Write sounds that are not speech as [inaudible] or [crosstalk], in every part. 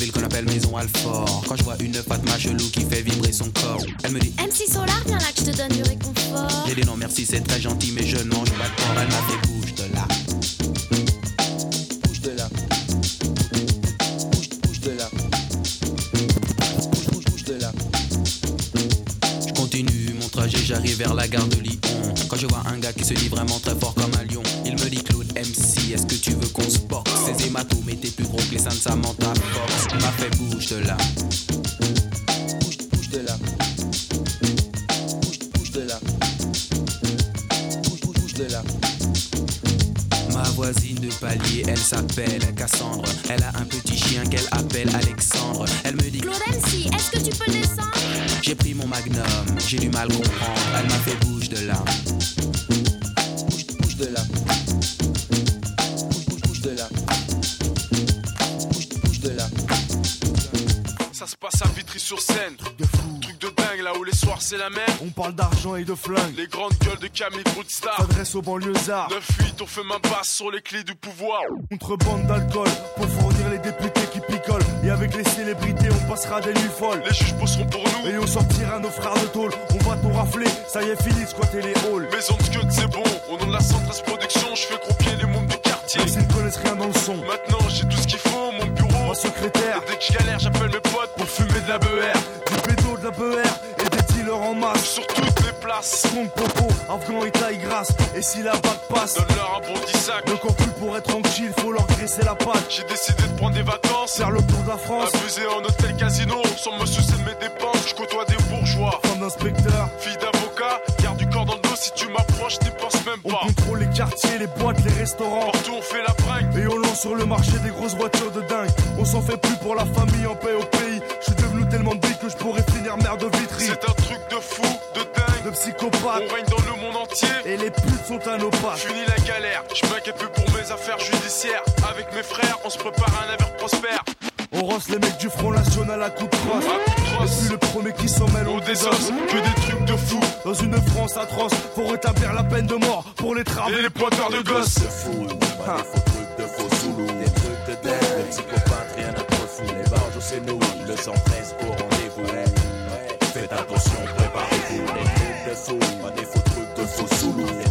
ville qu'on appelle Maison Alfort. Quand je vois une Fatma chelou qui fait vibrer son corps, elle me dit MC Solar, viens là que je te donne du réconfort. J'ai dit non merci, c'est très gentil, mais je ne mange pas de porc. Elle m'a fait bouge de là. Bouge de là. Bouge, bouge de là. Bouge, bouge, bouge de là. Je continue mon trajet, j'arrive vers la gare de Lyon. Quand je vois un gars qui se dit vraiment très fort comme de flingue. Les grandes gueules de Camille Broodstar. S'adresse aux banlieusards. 9-8, on fait main basse sur les clés du pouvoir. Contrebande d'alcool pour fournir les députés qui picolent. Et avec les célébrités, on passera des nuits folles. Les juges bosseront pour nous. Et on sortira nos frères de tôle. On va tout rafler. Ça y est, fini de squatter les halls. Maison de Scud, c'est bon. Au nom de la Centrale Production, je fais croupier les mondes du quartier. Ils ne connaissent rien dans le son. Maintenant, j'ai tout ce qu'il faut, mon bureau. Ma secrétaire, Dès que je galère, j'appelle mes Strong popo, afghan et taille grasse. Et si la bague passe, donne-leur un bon 10 sac. le plus pour être tranquille, faut leur graisser la patte. J'ai décidé de prendre des vacances. Faire le tour de la France, Abuser en hôtel casino, sans me soucier de mes dépenses. Je côtoie des bourgeois. femme d'inspecteur. Fille d'avocat, dos si tu m'approches, t'y penses même On pas. contrôle les quartiers, les boîtes, les restaurants. Partout on fait la bringue. Et on lance sur le marché des grosses voitures de dingue. On s'en fait plus pour la famille en paix au pays. Je suis devenu tellement big que je pourrais finir maire de Vitry. C'est un truc de fou, de dingue. De psychopathe. On règne dans le monde entier. Et les putes sont à nos pattes. Fini la galère, je m'inquiète plus pour mes affaires judiciaires. Avec mes frères, on se prépare à un avenir prospère. On rosse les mecs du Front National à coups de crosse. De puis le premier qui s'en mêle, on on désosse, que des trucs de fou. Dans une France atroce, faut rétablir la peine de mort pour les travaux. Et les pointeurs de gosses. fou, pas des faux trucs de faux zoulous, des trucs de dingue, de psychopathes, rien à trop fou. Les barges, c'est nous, le 113 au rendez-vous. Faites attention, préparez-vous. Des trucs de fou, pas des faux trucs de faux zoulous,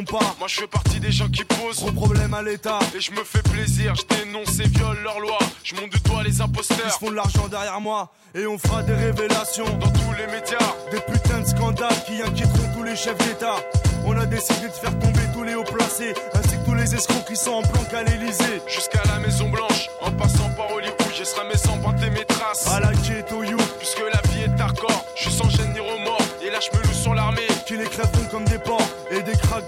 Et pas. Moi je fais partie des gens qui posent. Gros problème à l'État. Et je me fais plaisir, je dénonce et viole leurs lois. Je monte du doigt les Ils imposteurs. se font de l'argent derrière moi. Et on fera des révélations. Dans tous les médias, Des putains de scandales qui inquiéteront tous les chefs d'État. On a décidé de faire tomber tous les hauts placés, ainsi que tous les escrocs qui sont en planque à l'Elysée. jusqu'à la Maison Blanche. En passant par Hollywood, j'ai mes sans pointer mes traces. À la ghetto you, Puisque la vie est hardcore, je suis sans gêne ni remords. Et là je me loue sur l'armée. qui les comme des porcs.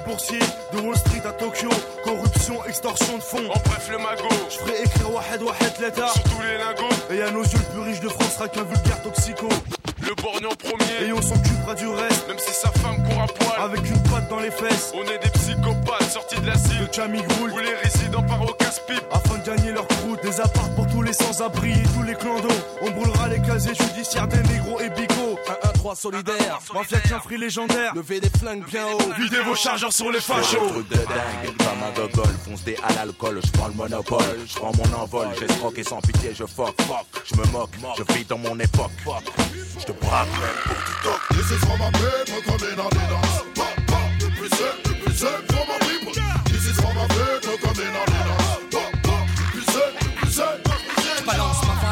Boursiers, de Wall Street à Tokyo. Corruption, extorsion de fonds. En bref, le magot. Je ferai écrire Wahed Wahed l'État. Sur tous les lingots, Et à nos yeux, le plus riche de France sera qu'un vulgaire toxico. le borgne en premier. Et on s'occupera du reste, Même si sa femme court à poil. avec une patte dans les fesses. On est des psychopathes sortis de l'asile. Le Chamigroul, Où les résidents partent au casse-pipe. afin de gagner leur croûte. Des apparts pour tous les sans-abri et tous les clandos. On brûlera les casiers judiciaires des négros et bigots. 1-1-3 solidaire. Mafia free légendaire. Levez des flingues bien haut. Videz vos chargeurs sur les fachos. de dingue, comme un gogol, fonce des à l'alcool, je prends le monopole, je prends mon envol, j'escroque et sans pitié je fuck, fuck, je me moque, je vis dans mon époque, je te braque. Même pour. This is for my on the dance. Pop, pop, represent, represent.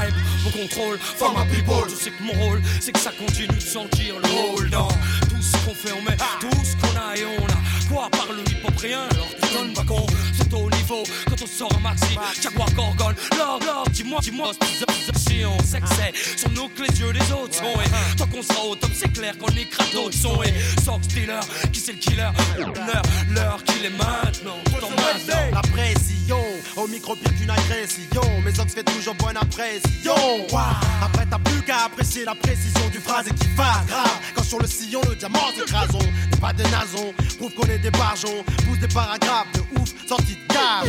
Vibe, mon contrôle, for my people. Je sais que mon rôle, c'est que ça continue de sentir le hold dans tout ce qu'on fait, on met tout ce qu'on a et on a. Quoi par le hip hop rien, alors tu donnes pas con. C'est au niveau quand on sort un maxi. Jaguar Gorgon, Lord, Lord, dis-moi, dis-moi, sait que c'est sur nous que les yeux des autres sont. Et tant qu'on sera au top, c'est clair qu'on écrase d'autres sons. Et Sox Dealer, qui c'est le killer? L'heure, l'heure qu'il est maintenant. La pression, au micro pire qu'une agression. Mes ox fait toujours bonne impression. Après, t'as plus qu'à apprécier la précision du phrase qui va grave. Quand sur le sillon, le diamant s'écrasons. N'est pas des nasons, prouve qu'on est des bargeons. Pousse des paragraphes de ouf sortie de cave.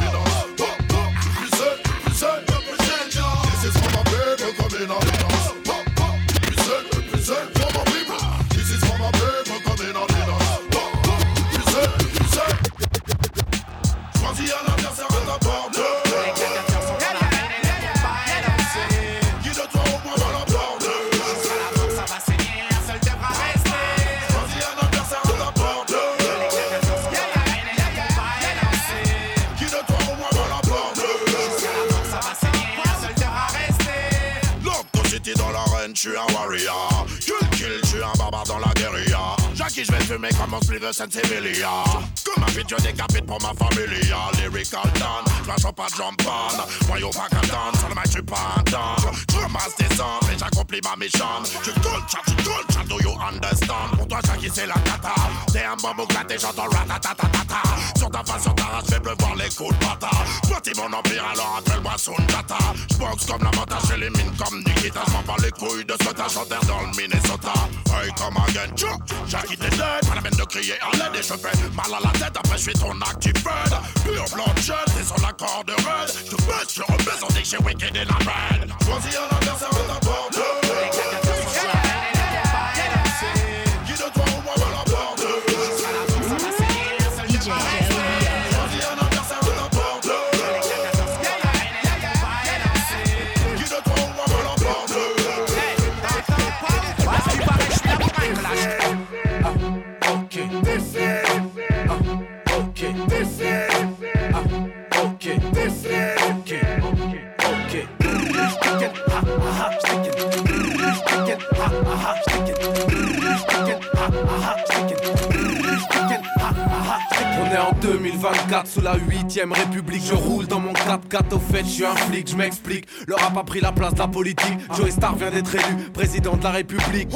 Jackie, je vais fumer comme un sliver Saint-Sévelia. Comme un vidéo décapite pour ma familia. Lyrical Dan, flash pas de champagne. Voyons pas qu'à Dan, sur le mic, je suis pas un Dan. Je ramasse des cendres et j'accomplis ma mission. Tu cool, chat, tu cool, chat, do you understand? Pour toi, Jackie, c'est la cata. T'es un bambou glatté, j'entends ratatatata. Sur ta face, sur ta race, fais pleuvoir les coups de bata. Bâtis mon empire, alors appelle-moi Sunjata. J'boxe comme la les mines comme Nikita. J'm'en bats les couilles de ce t'as dans le Minnesota. Hey, come again. Jackie, t'es dead. Pas la peine de crier à l'aide et mal à la tête. Après, je suis ton active bird. Pure bloodshed, t'es sur la corde raide. Je te je rebaisse, on dit wicked in la red. Choisis un adversaire ta. Est en 2024 sous la 8ème République. Je roule dans mon 4x4 au fait je suis un flic. Je m'explique Le rap a pris la place de la politique. Joey vient d'être élu président de la République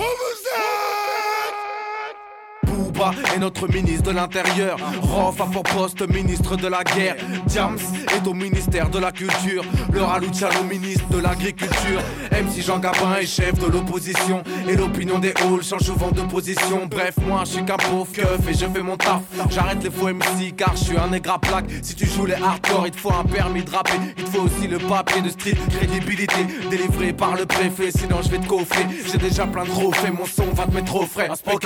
Booba est notre ministre de l'Intérieur. Rof a pour poste ministre de la guerre. Diams est au ministère de la Culture. Le Raluciano ministre de l'Agriculture. MC Jean Gabin est chef de l'opposition. Et l'opinion des halls change souvent de position. Bref, moi je suis qu'un pauvre keuf et je fais mon taf. J'arrête les faux MC car je suis un nègre à plaque. Si tu joues les hardcore, il te faut un permis de rapper. Il te faut aussi le papier de street crédibilité. Délivré par le préfet, sinon je vais te coffrer. J'ai déjà plein de trophées, mon son va te mettre au frais. Ok,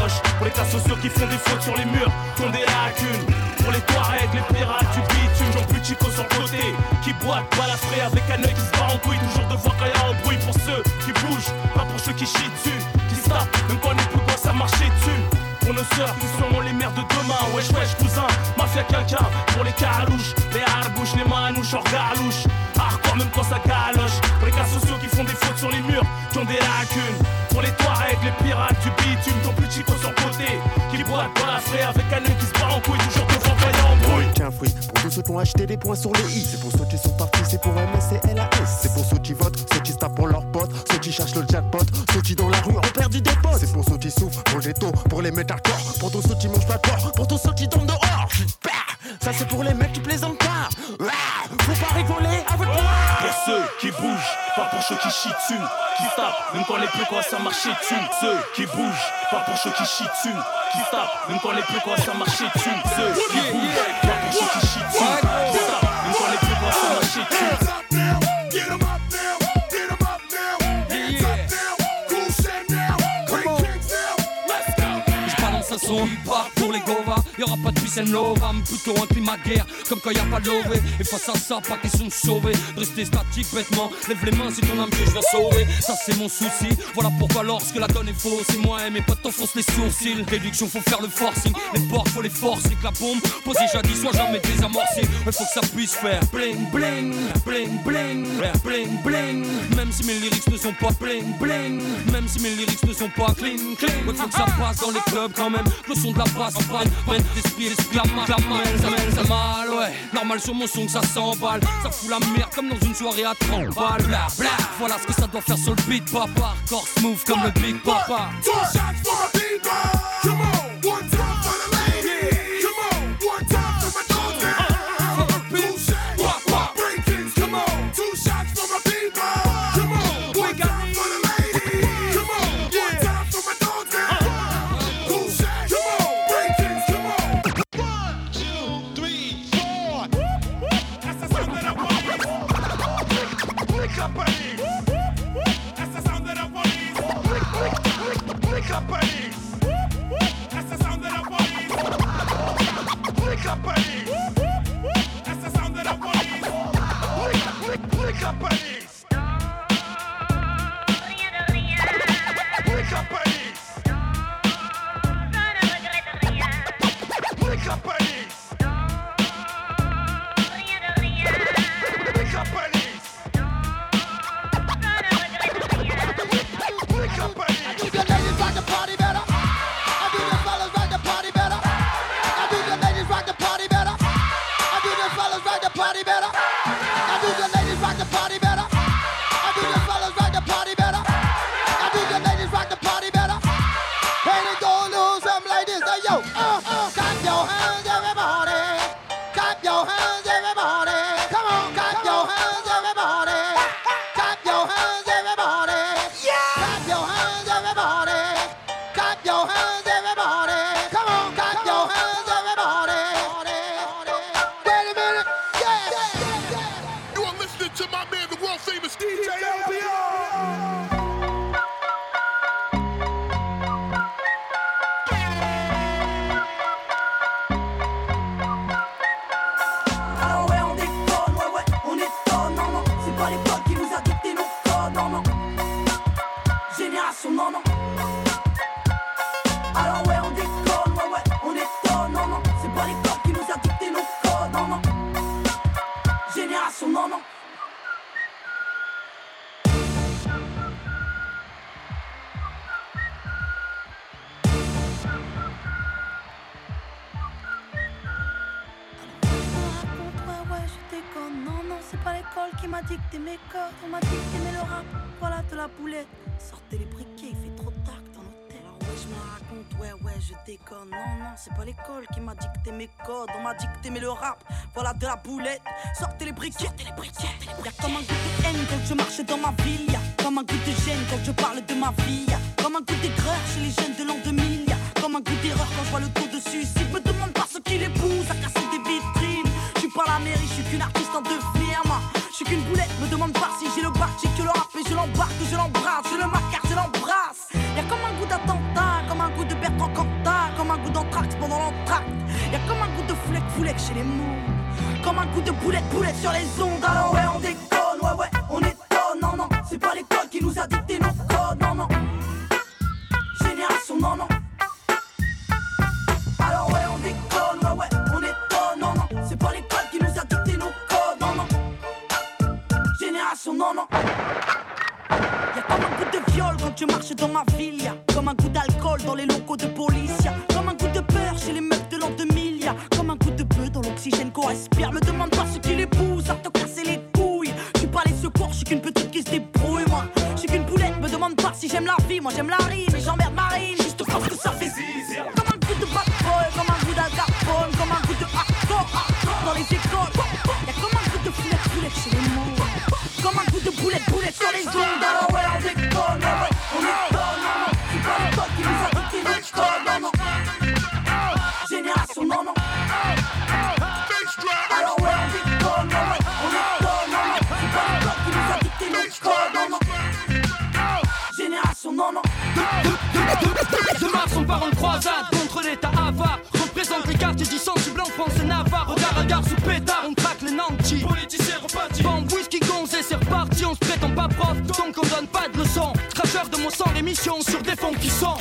pour les cas sociaux qui font des fautes sur les murs, qui ont des lacunes, pour les Touaregs, les pirates du bitume, j'en plus chico sur le côté, qui boite, balafré avec un œil qui se bat en couille, toujours de voir quand y a un bruit pour ceux qui bougent, pas pour ceux qui chient dessus, qui se tapent, on est plus quoi ça marcher dessus. Pour nos sœurs qui seront les mères de demain. Wesh wesh cousin, mafia quelqu'un. Pour les calouches, les harbouches, les manouches hors galouche. Hardcore même quand ça galoche. Pour les cas sociaux qui font des fautes sur les murs Qui ont des lacunes. Pour les Touaregs, les pirates du bitume Ton plus Qui boite dans la avec un œil qui se bat en couille Toujours quand y a embrouille Qu'un fruit pour tous ceux qui ont acheté des points sur le i. C'est pour ceux qui sont partis, c'est pour MS et LAS. C'est pour ceux qui votent, ceux qui se tapent pour leurs potes, ceux qui cherchent le jackpot, ceux qui dans la rue ont perdu des potes. C'est pour ceux qui souffrent pour le ghetto, pour les corps, pour tous ceux qui mangent pas de porc, pour tous ceux qui dorment dehors. Bah, ça c'est pour les ceux qui bougent, pas pour ceux qui chient dessus, qui tapent, même quand les plus quoi ça marche dessus. Ceux qui bougent, pas pour ceux qui chient dessus, qui tapent, même quand les plus quoi ça marche dessus. Ceux qui bougent, pas pour ceux qui chient dessus, qui tapent, même quand les plus quoi ça marche dessus. Son. Hip-hop pour les Gova Y'aura pas de peace and love, I'm plutôt un climat guerre Comme quand y'a pas de lové Et face à ça, pas question de sauver. Rester statique bêtement, lève les mains si ton âme que je viens sauver. Ça c'est mon souci, voilà pourquoi lorsque la donne est fausse Et moi et mes potes t'enfoncent les sourcils. Réduction, faut faire le forcing. Les portes, faut les forcer Que la bombe, posée jadis, soit jamais désamorcée Il faut que ça puisse faire bling bling, bling bling, bling bling. Même mes lyrics ne sont pas bling bling. Même si mes lyrics ne sont pas clean clean. Ouais faut que ça passe dans les clubs quand même. Le son de la basse en prenne Prenne d'esprit la main la main Ça ça mal ouais. Normal sur mon son que ça s'emballe. Ça fout la merde comme dans une soirée à 30 balles. Bla bla. Voilà ce que ça doit faire sur le beat papa. Corps smooth comme le big papa. For dicté mes codes. On m'a dicté mais le rap. Voilà de la boulette. Sortez les briquets, il fait trop tard dans l'hôtel. Alors, ouais, je me raconte. Ouais, ouais, je déconne. Non, non, c'est pas l'école qui m'a dicté mes codes. On m'a dicté mais le rap. Voilà de la boulette. Sortez les briquets. Sortez les briquets. Y'a comme un goût de haine quand je marche dans ma ville. Y'a comme un goût de gêne quand je parle de ma vie. Comme un goût d'aigreur chez les jeunes de l'an 2000. Y'a comme un goût d'erreur quand je vois le taux de suicide. Me demande pas ce qui les pousse à casser des vitrines. Je suis pas la mairie, je suis qu'une artiste en devenir moi. Je suis qu'une boulette, me demande pas si j'ai le bac, j'ai que le rap et je l'embarque, je l'embrasse, je le macar, je l'embrasse. Y'a comme un goût d'attentat, comme un goût de Bertrand Cantat, comme un goût d'anthrax pendant l'entracte. Y'a comme un goût de foulec, foulec chez les mots. Comme un goût de boulette, boulette sur les ondes. Alors ouais, on déconne, ouais, ouais, on étonne, non, non. C'est pas l'école qui nous a dicté nos codes, non, non. Génération, non, non. Quand tu marches dans ma ville. Comme un goût d'alcool dans les locaux de police. Comme un goût de peur chez les meufs de l'an 2000. Y'a comme un goût de peu dans l'oxygène qu'on respire. Me demande pas ce qui les pousse à te casser les couilles. Suis pas les secours, je suis qu'une petite qui se débrouille, moi. Je suis qu'une poulette, me demande pas si j'aime la vie. Moi j'aime la rime et j'emmerde Marine. Je marche en croisade contre l'état avare. Représente les quartiers du sensible en France et Navarre. Regard à gare sous pétard, on traque les nantis. Politicien reparti. Bombe, whisky, gonzé, c'est reparti On se prétend pas prof, donc on donne pas de leçons. Scratcheur de mon sang, l'émission sur des fonds qui sont.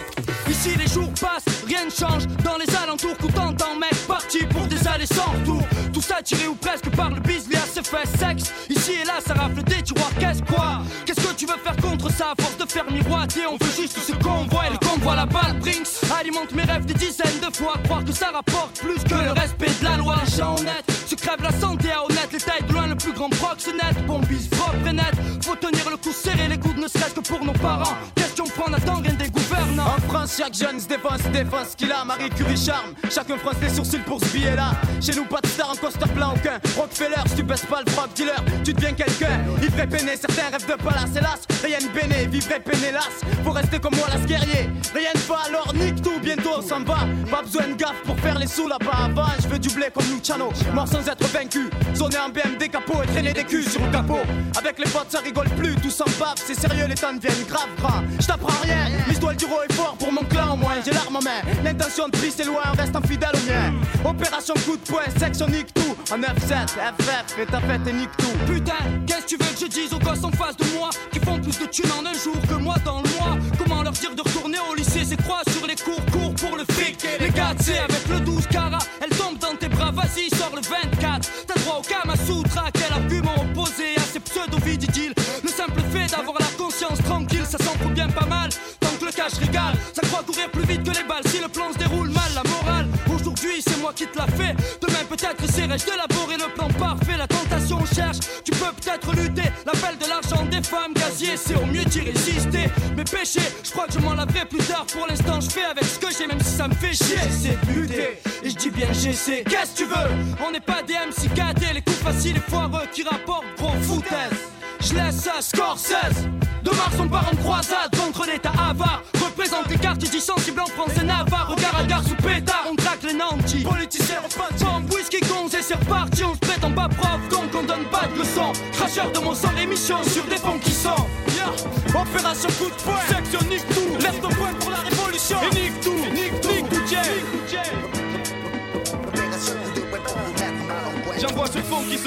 Ici les jours passent, rien ne change. Dans les alentours, coup t'entends mec Parti pour des allées sans retour. Tout ça tiré ou presque par le bis, à ses fesses sexe. Ici et là, ça rafle des tiroirs, qu'est-ce quoi? Qu'est-ce que tu veux faire ça? À force de faire miroiter. On veut juste ce qu'on voit le convoi la balle Brinks alimente mes rêves des dizaines de fois. Croire que ça rapporte plus que le respect de la loi. Les gens honnêtes se la santé à honnête. Les tailles de loin, le plus grand proxénète. Bombise propre et net. Faut tenir le coup serré, les coudes ne serait-ce que pour nos parents. Question prendre attend rien des gouvernants. En France, chaque jeune se défense, défense qu'il a. Marie Curie charme, chacun fronce les sourcils pour ce billet là. Chez nous, pas de en costard plein aucun. Rockefeller, si tu baisses pas le drug dealer, tu deviens quelqu'un. Il ferait peiner, certains rêvent de palace, hélas. Rien de béné, vivrait peiné, las. Faut rester comme moi, las guerrier. Rien ne va, alors nique tout, bientôt on s'en va. Pas besoin de gaffe pour faire les sous là-bas avant. Je veux du blé comme Luciano, mort sans être vaincu. Zoner en BMD capot et traîner des culs sur le capot. Avec les potes, ça rigole plus, tout s'en bave. C'est sérieux, les temps deviennent grave grands. Je rien, l'histoire du est fort pour mon clan au moins. J'ai l'arme en main, l'intention de prise c'est loin, reste fidèle au mien. Opération coup de poing, section nique tout. En F7, FF, fais ta fête et nique tout. Putain, qu'est-ce que tu veux que je dise aux gosses en face de moi Qui font plus de thunes en un jour que moi dans le mois? Comment leur dire de retourner au lycée? C'est croix sur les cours, cours pour le fric les gars, c'est avec le 12 cara Elle tombe dans tes bras, vas-y, sors le 24 T'as droit au Kamasutra, quel argument opposé à ces pseudo-vididiles Le simple fait d'avoir la conscience tranquille, ça s'en fout bien pas mal. Tant que le cash régale, ça croit courir plus vite que les balles. Si le plan se déroule mal, la c'est moi qui te l'a fait Demain peut-être essaierai-je d'élaborer le plan parfait. La tentation cherche, tu peux peut-être lutter. L'appel de l'argent des femmes gazier C'est au mieux d'y résister. Mes péchés, je crois que je m'en laverai plus tard. Pour l'instant je fais avec ce que j'ai même si ça me fait chier. J'essaie de lutter, et je dis bien j'essaie. Qu'est-ce que tu veux? On n'est pas des MC Les coups faciles et foireux qui rapportent gros foutaise. Je laisse ça Scorsese De Mars on part en croisade contre l'état avare Représente les quartiers sensibles en France et Navarre Regard à gare sous pétard, on traque les nantis Politiciens repentant, whisky gonze et c'est reparti On se prétend pas prof donc on donne pas de leçons. Cracheur de mon sang, émission sur des fonds qui sont yeah. Opération coup de poing, section nique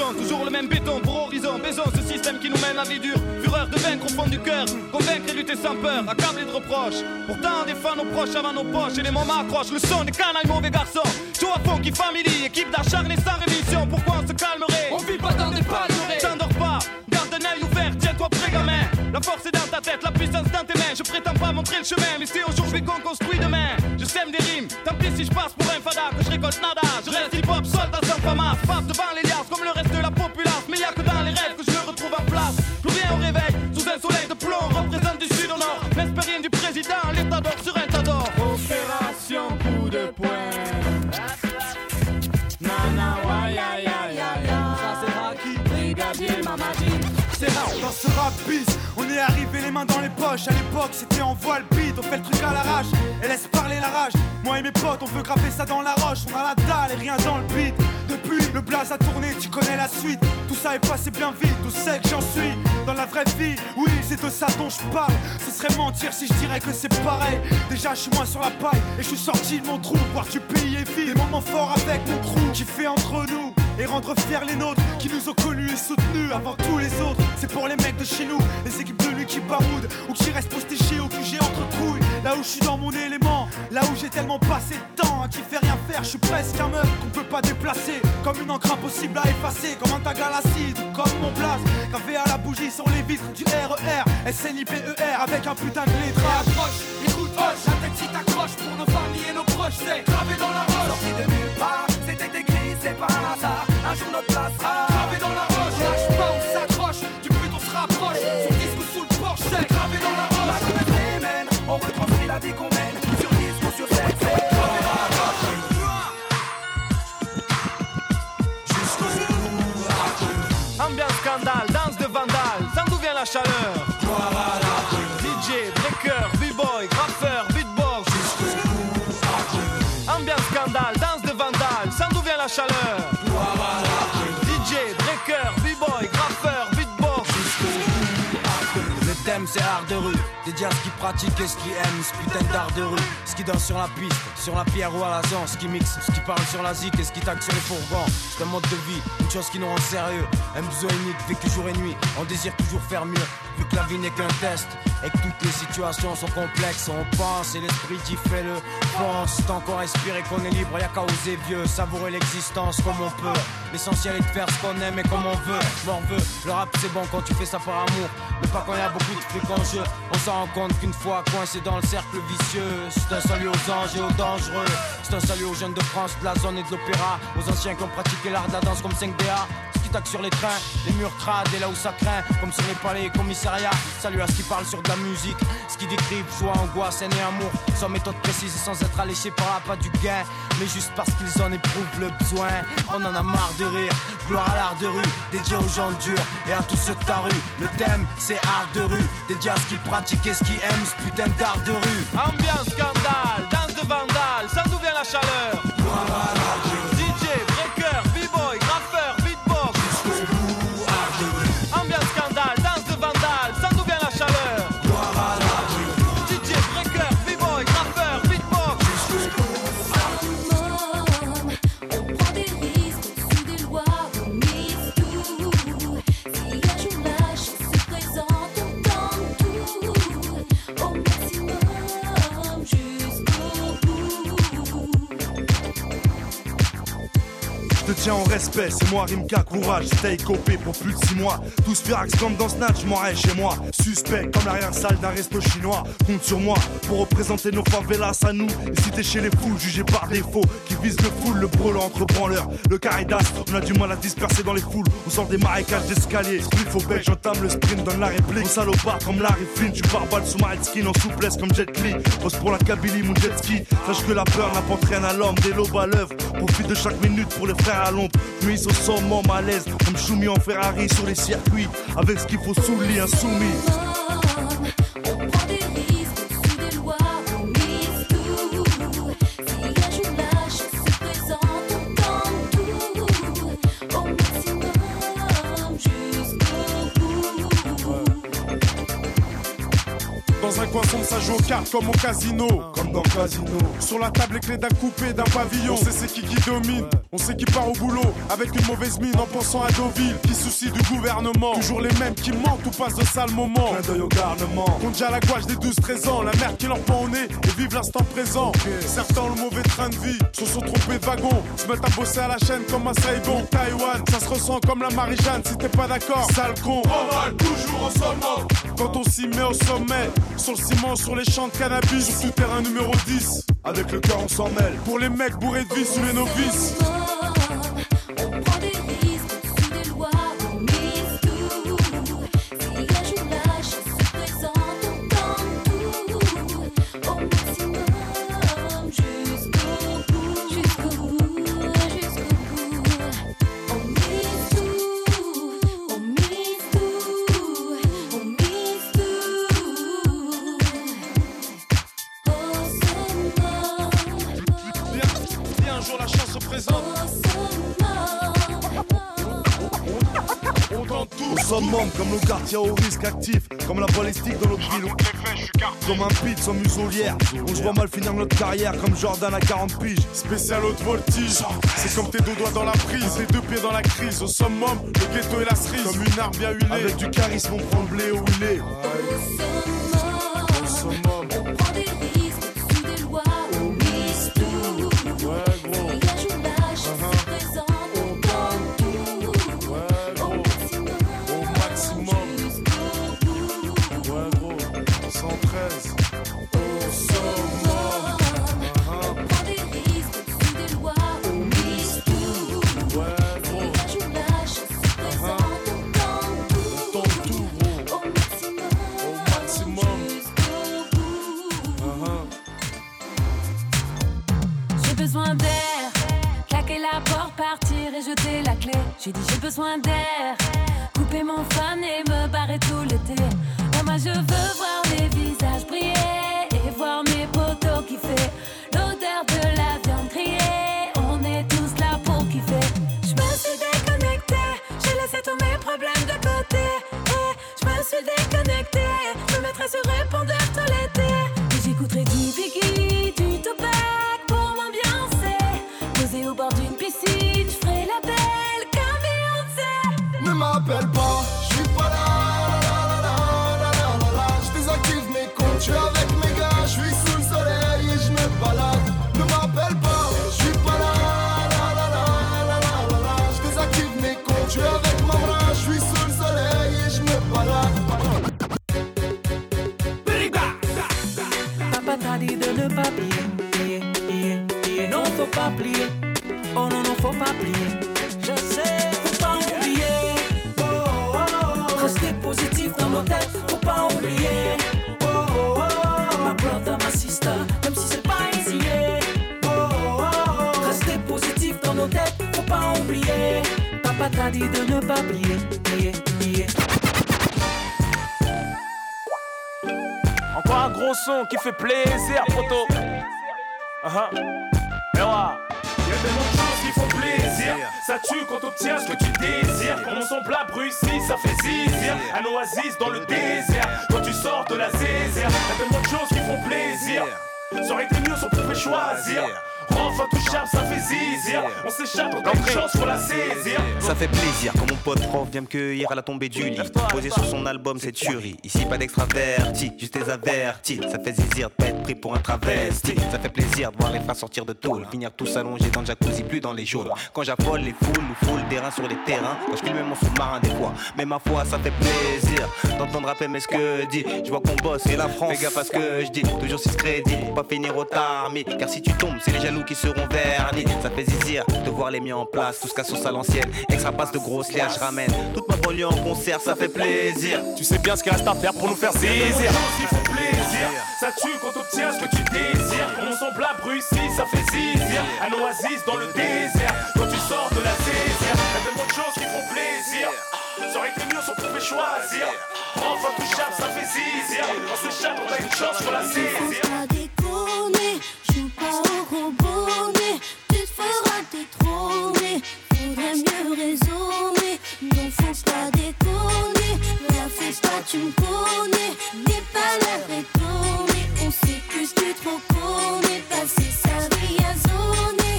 toujours le même béton pour horizon. Baisons ce système qui nous mène à vie dure. Fureur de vaincre au fond du cœur. Convaincre et lutter sans peur, accablé de reproches. Pourtant, on défend nos proches avant nos poches. Et les moments accrochent le son des canailles mauvais garçons. Joe à fond qui family, équipe d'acharnés sans rémission. Pourquoi on se calmerait? On vit pas dans des palmerés. La force est dans ta tête, la puissance dans tes mains. Je prétends pas montrer le chemin, mais c'est aujourd'hui qu'on construit demain. Je sème des rimes, tant pis si je passe pour un fada, que je récolte nada. Je reste hip-hop, soldat sans fama. Passe devant les liasses comme le reste de la populace. Mais y a que dans les rêves que je me retrouve en place. Plus au réveil, sous un soleil de plomb. Représente du sud au nord, rien du président. L'état d'or sur On est arrivé les mains dans les poches. À l'époque c'était en voile beat. On fait le truc à l'arrache. Et laisse parler la rage. Moi et mes potes on veut graver ça dans la roche. On a la dalle et rien dans le beat. Depuis le blaze a tourné. Tu connais la suite. Tout ça est passé bien vite. Tout sait que j'en suis Dans la vraie vie. Oui c'est de ça dont je parle. Ce serait mentir si je dirais que c'est pareil. Déjà je suis moins sur la paille. Et je suis sorti de mon trou Voir du pays et vie Des moments forts avec mon crew Qui fait entre nous et rendre fiers les nôtres qui nous ont connus et soutenus avant tous les autres. C'est pour les mecs de chez nous, les équipes de lui qui baroudent ou qui restent postichés au QG entre couilles. Là où je suis dans mon élément, là où j'ai tellement passé de temps à qui fait rien faire, je suis presque un meuf qu'on peut pas déplacer. Comme une encre impossible à effacer, comme un tag à l'acide ou comme mon place. Gravé à la bougie sur les vitres du RER, SNIPER avec un putain de lettrage. Approche, écoute, hoche, la tête si t'accroche pour nos familles et nos proches, c'est gravé dans la roche. Sorti de nulle c'était écrit, c'est pas un hasard. Un jour notre place sera gravé dans la roche. Lâche pas, on s'accroche, du but on se rapproche. Sur disque ou sous le porche, c'est gravé dans la roche. La vie mène, on retranscrit la vie qu'on mène. Sur disque ou sur scène, c'est gravé dans la roche. Ambiance scandale, danse de vandale, sans d'où vient la chaleur chaleur. DJ, breaker, b-boy, graffeur, beatbox. Le thème c'est art de rue À ce qui pratique et ce qui aime, ce putain d'art de rue. Ce qui danse sur la piste, sur la pierre ou à la zone. Ce qui mixe, ce qui parle sur la zik et ce qui tague sur les fourgons. C'est un mode de vie, une chose qui nous rend sérieux. Un besoin unique, vécu jour et nuit. On désire toujours faire mieux, vu que la vie n'est qu'un test. Et que toutes les situations sont complexes, on pense et l'esprit dit fait le pense. Tant qu'on respire et qu'on est libre, y'a qu'à oser vieux, savourer l'existence comme on peut. L'essentiel est de faire ce qu'on aime et comme on veut. M'en veut, le rap c'est bon quand tu fais ça par amour, mais pas quand y a beaucoup de fric en jeu. On rend compte qu'une fois coincé dans le cercle vicieux, c'est un salut aux anges et aux dangereux. C'est un salut aux jeunes de France, de la zone et de l'opéra, aux anciens qui ont pratiqué l'art de la danse comme 5DA sur les trains, les murs crades et là où ça craint, comme sur les palais et commissariats. Salut à ce qui parle sur de la musique, ce qui décrivent joie, angoisse, haine et amour, sans méthode précise et sans être alléché par la pas du gain, mais juste parce qu'ils en éprouvent le besoin. On en a marre de rire, gloire à l'art de rue, dédié aux gens durs et à tous ceux de ta rue. Le thème c'est art de rue, dédié à ce qui pratiquent et ce qui aiment ce putain d'art de rue. Ambiance scandale, danse de vandale, ça nous vient la chaleur. Tiens en respect, c'est moi Rimka, courage, stay copé pour plus de 6 mois. Tous firax comme dans Snatch, m'en rêve chez moi. Suspect comme l'arrière-salle d'un resto chinois. Compte sur moi pour représenter nos favelas à nous. Et si t'es chez les fous, jugé par défaut, qui vise le full, le brûle entre branleurs. Le caridas, on a du mal à disperser dans les foules. On sort des marécages d'escalier. Split au bec, j'entame le sprint, donne la réplique. Au salopard comme Larry Flynn, tu pars balle sous ma skin en souplesse comme Jet Li. Pose pour la Kabylie, mon jet ski. Sache que la peur n'apporte rien à l'homme, des lobes à l'œuvre. Profite de chaque minute pour les frères à l'ombre. Mise au sommet, malaise, comme Choumi en Ferrari sur les circuits. Avec ce qu'il faut sous le lit, insoumis. Dans un coin sombre, ça joue aux cartes comme au casino. Casino. Sur la table, les clés d'un coupé, d'un pavillon. On sait c'est qui qui domine. On sait qui part au boulot. Avec une mauvaise mine en pensant à Deauville. Qui soucie du gouvernement. Toujours les mêmes qui mentent ou passent de sales moments. Clin d'œil au garnement. Compte déjà la gouache des 12-13 ans. La merde qui leur pend au nez et vivent l'instant présent. Certains ont le mauvais train de vie. Se sont trompés de wagon. Se mettent à bosser à la chaîne comme à Saigon. Taïwan, ça se ressent comme la Marie-Jeanne. Si t'es pas d'accord, sale con. On va toujours au sommet. Quand on s'y met au sommet. Sur le ciment, sur les champs de cannabis. Sur tout terrain numéro 10. Avec le cœur, on s'en mêle. Pour les mecs bourrés de vie sous les novices. Au. Comme la balistique dans notre ville. Comme un pit sans muselière. On se voit mal finir notre carrière comme Jordan à 40 piges. Spécial haute voltige. C'est comme tes deux doigts dans la prise, tes deux pieds dans la crise. Au summum, le ghetto et la cerise. Comme une arme bien huilée. Avec du charisme, on prend le blé où il son plat bruissy, ça fait zizir. Un oasis dans le désert. Quand tu sors de la zézère. Y'a tellement de choses qui font plaisir. Ça aurait été mieux si on pouvait choisir. Renf intouchable, ça fait zizir. On s'échappe, on chance, faut la saisir. Ça fait plaisir quand mon pote prof vient me cueillir à la tombée du lit. Posé sur son album, c'est tuerie. Ici, pas d'extraverti, juste des avertis. Ça fait zizir de pas être pris pour un travesti. Ça fait plaisir de voir les frères sortir de tôle. Finir tous allongés dans le jacuzzi, plus dans les jaunes. Quand j'affole les foules, nous foule des reins sur les terrains. Quand je filme mon sous-marin des fois. Mais ma foi, ça fait plaisir d'entendre rapper mais ce que dit. Je vois qu'on bosse et la France. Fais gaffe à ce que je dis. Toujours 6 crédits pour pas finir au tarmi. Car si tu tombes, c'est les jaloux qui seront vernis. Ça fait zizir de voir les miens en place. Tout ce qu'à sauce à l'ancienne. Extra passe de grosses liens, je ramène. Toute ma banlieue en concert, ça fait plaisir. Tu sais bien ce qu'il reste à faire pour nous faire font plaisir. Ça tue quand t'obtiens ce que tu désires. Mon son plat bruissy, ça fait zizir. Un oasis dans le désert. Quand tu sors de la zézère. Y'a tellement de choses qui font plaisir. Ça aurait été mieux si on pouvait choisir. Enfin touchable, ça fait zizir. On s'échappe, on a une chance, faut la saisir. Faut pas déconner, la fais pas, tu me connais. N'aie pas l'air étonné, on sait plus que trop connaît. Passer sa vie à zoner,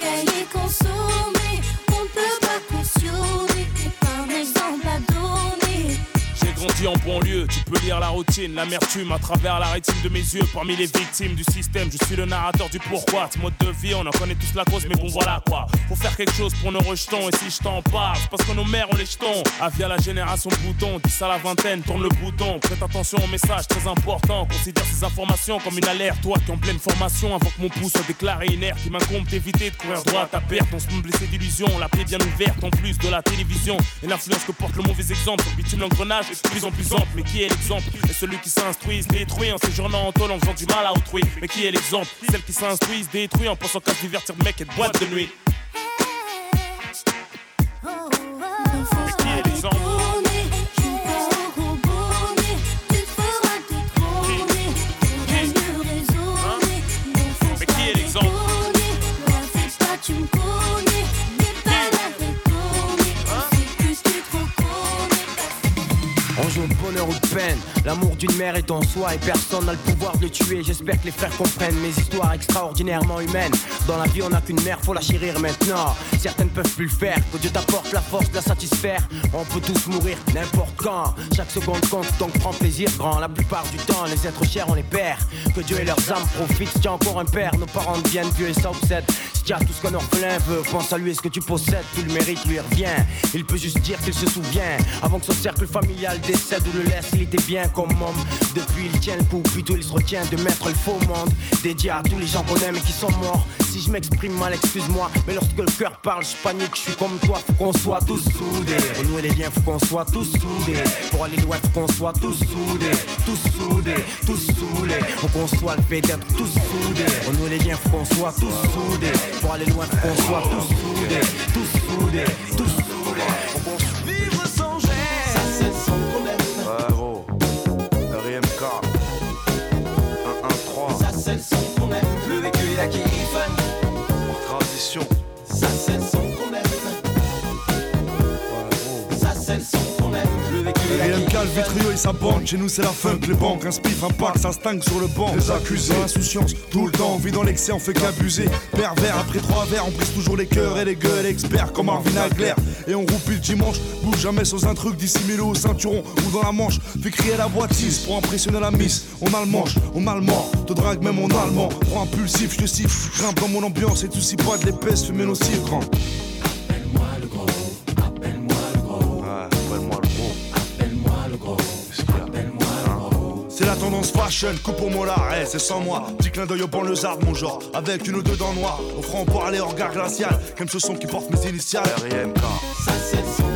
cahier consommer. On ne peut pas cautionner, t'es pas exemple à donner. Banlieue, tu peux lire la routine, l'amertume à travers la rétine de mes yeux. Parmi les victimes du système, je suis le narrateur du pourquoi. Ce mode de vie, on en connaît tous la cause, mais bon voilà quoi. Faut faire quelque chose pour nos rejetons, et si je t'en parle, parce que nos mères ont les jetons. Avis à la génération bouton, 10 à la vingtaine, tourne le bouton. Prête attention au message très important, considère ces informations comme une alerte. Toi qui es en pleine formation, avant que mon pouce soit déclaré inerte, il m'incombe d'éviter de courir droit à ta perte. On se blessé d'illusions, la plaie bien ouverte, en plus de la télévision. Et l'influence que porte le mauvais exemple, bitume l'engrenage plus en plus Mais qui est l'exemple? Et celui qui s'instruit se détruit en séjournant en tôle en faisant du mal à autrui. Mais qui est l'exemple? Celle qui s'instruit se détruit en pensant qu'à se divertir mec et de boîte de nuit. L'amour d'une mère est en soi et personne n'a le pouvoir de le tuer. J'espère que les frères comprennent mes histoires extraordinairement humaines. Dans la vie, on n'a qu'une mère, faut la chérir maintenant. Certaines peuvent plus le faire. Que Dieu t'apporte la force de la satisfaire. On peut tous mourir n'importe quand. Chaque seconde compte, donc prends plaisir grand. La plupart du temps, les êtres chers, on les perd. Que Dieu et leurs âmes profitent. As encore un père, nos parents deviennent vieux et ça obsède. As tout ce qu'un orphelin veut, pense à lui et ce que tu possèdes. Tout le mérite lui revient. Il peut juste dire qu'il se souvient. Avant que son cercle familial décède ou le laisse, il était bien comme homme. Depuis, il tient le coup, plutôt il se retient de mettre le faux monde. Dédié à tous les gens qu'on qui sont morts. Si je m'exprime mal, excuse-moi. Mais lorsque le cœur parle, je panique, je suis comme toi. Faut qu'on soit tous soudés. Renouer les liens, faut qu'on soit tous soudés. Pour aller loin, faut qu'on soit tous soudés. Tous soudés, tous soudés. Faut qu'on soit le fait tous soudés. Renouer les liens, faut qu'on soit tous soudés. Pour aller loin, faut qu'on soit tous soudés. Tous soudés, tous soudés. Et RMK, le vitrio et sa bande, chez nous c'est la funk, les banques, un spiff, un pack, ça stingue sur le banc. Les accusés, insouciance, tout le temps, on vit dans l'excès, on fait qu'abuser. Pervers, après trois verres, on brise toujours les cœurs et les gueules, experts comme Marvin Hagler. Et on roupille le dimanche, bouge jamais sans un truc dissimulé au ceinturon ou dans la manche. Fait crier la boîtise pour impressionner la miss. On a le manche, on a le mort, te drague même en allemand. Prends impulsif, je te siffle, grimpe dans mon ambiance et tout si pas de l'épaisse, fumée nocive, grand. C'est la tendance fashion, coupe au molar, eh, c'est sans moi. Petit clin d'œil au banlieusard, mon genre. Avec une ou deux dents noires, offrant pour aller au regard glacial. Comme ce son qui porte mes initiales. R.I.M.K. Ça c'est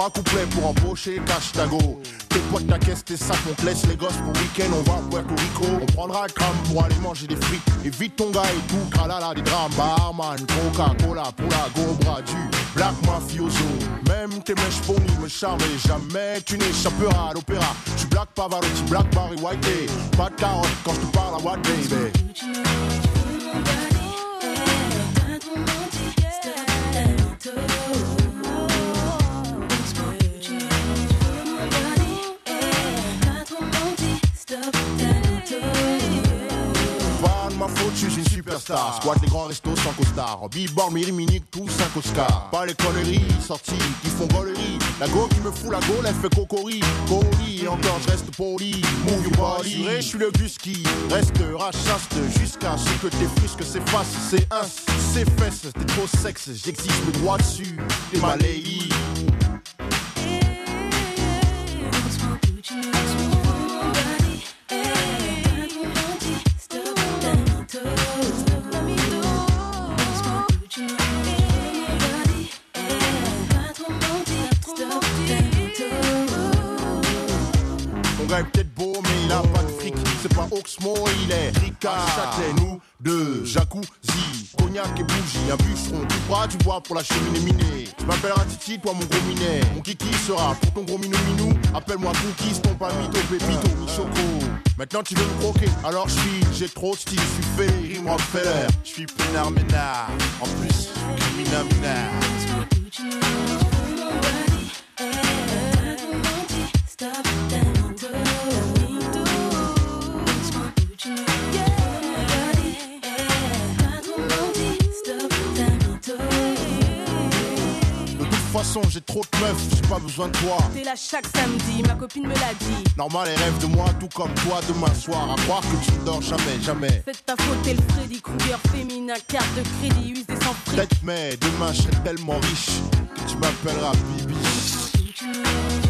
Trois couplets pour embaucher, cache ta go. Tes potes, ta caisse, tes sacs, on laisse les gosses pour week-end, on va à Puerto Rico. On prendra tram pour aller manger des frites. Évite ton gars et tout, tralala, des drames. Barman, Coca-Cola pour la gobra du Black Mafioso. Même tes mèches ponies me charment et jamais tu n'échapperas à l'opéra. Tu Black Pavarotti, Black Barry White. Pas de carotte quand je te parle à what baby. Superstar. Squat les grands restos sans costard. Billboard, Miri, Minique, tous 5 Oscars. Pas les conneries sorties qui font volerie. La go qui me fout la go, elle fait cocori. Coli, encore je reste poli. Move your body. je suis le gus qui restera chaste jusqu'à ce que tes frusques s'effacent. C'est un, c'est fesses, t'es trop sexe. J'existe le droit dessus. T'es ma lady. Ton Ricard. Châtelet, nous deux, jacuzzi, cognac et bougie. Un bûcheron, tu bois, tu bois pour la cheminée minée. Tu m'appelleras Titi, toi mon gros minet. Mon kiki sera pour ton gros minou minou. Appelle-moi Cookies, ton pas mytho, pépito, mi-choco. Maintenant tu veux me croquer, alors je suis, j'ai trop de style, je suis fait, rime Rockefeller. Je suis pénard ménard, en plus, je suis façon, j'ai trop de meufs, j'ai pas besoin de toi. T'es là chaque samedi, ma copine me l'a dit. Normal, les rêves de moi, tout comme toi, demain soir. À croire que tu ne dors jamais, jamais. C'est ta faute, t'es le Freddy Krueger féminin, carte de crédit usée sans prix. Peut-être, mais demain, je serai tellement riche que tu m'appelleras Bibi.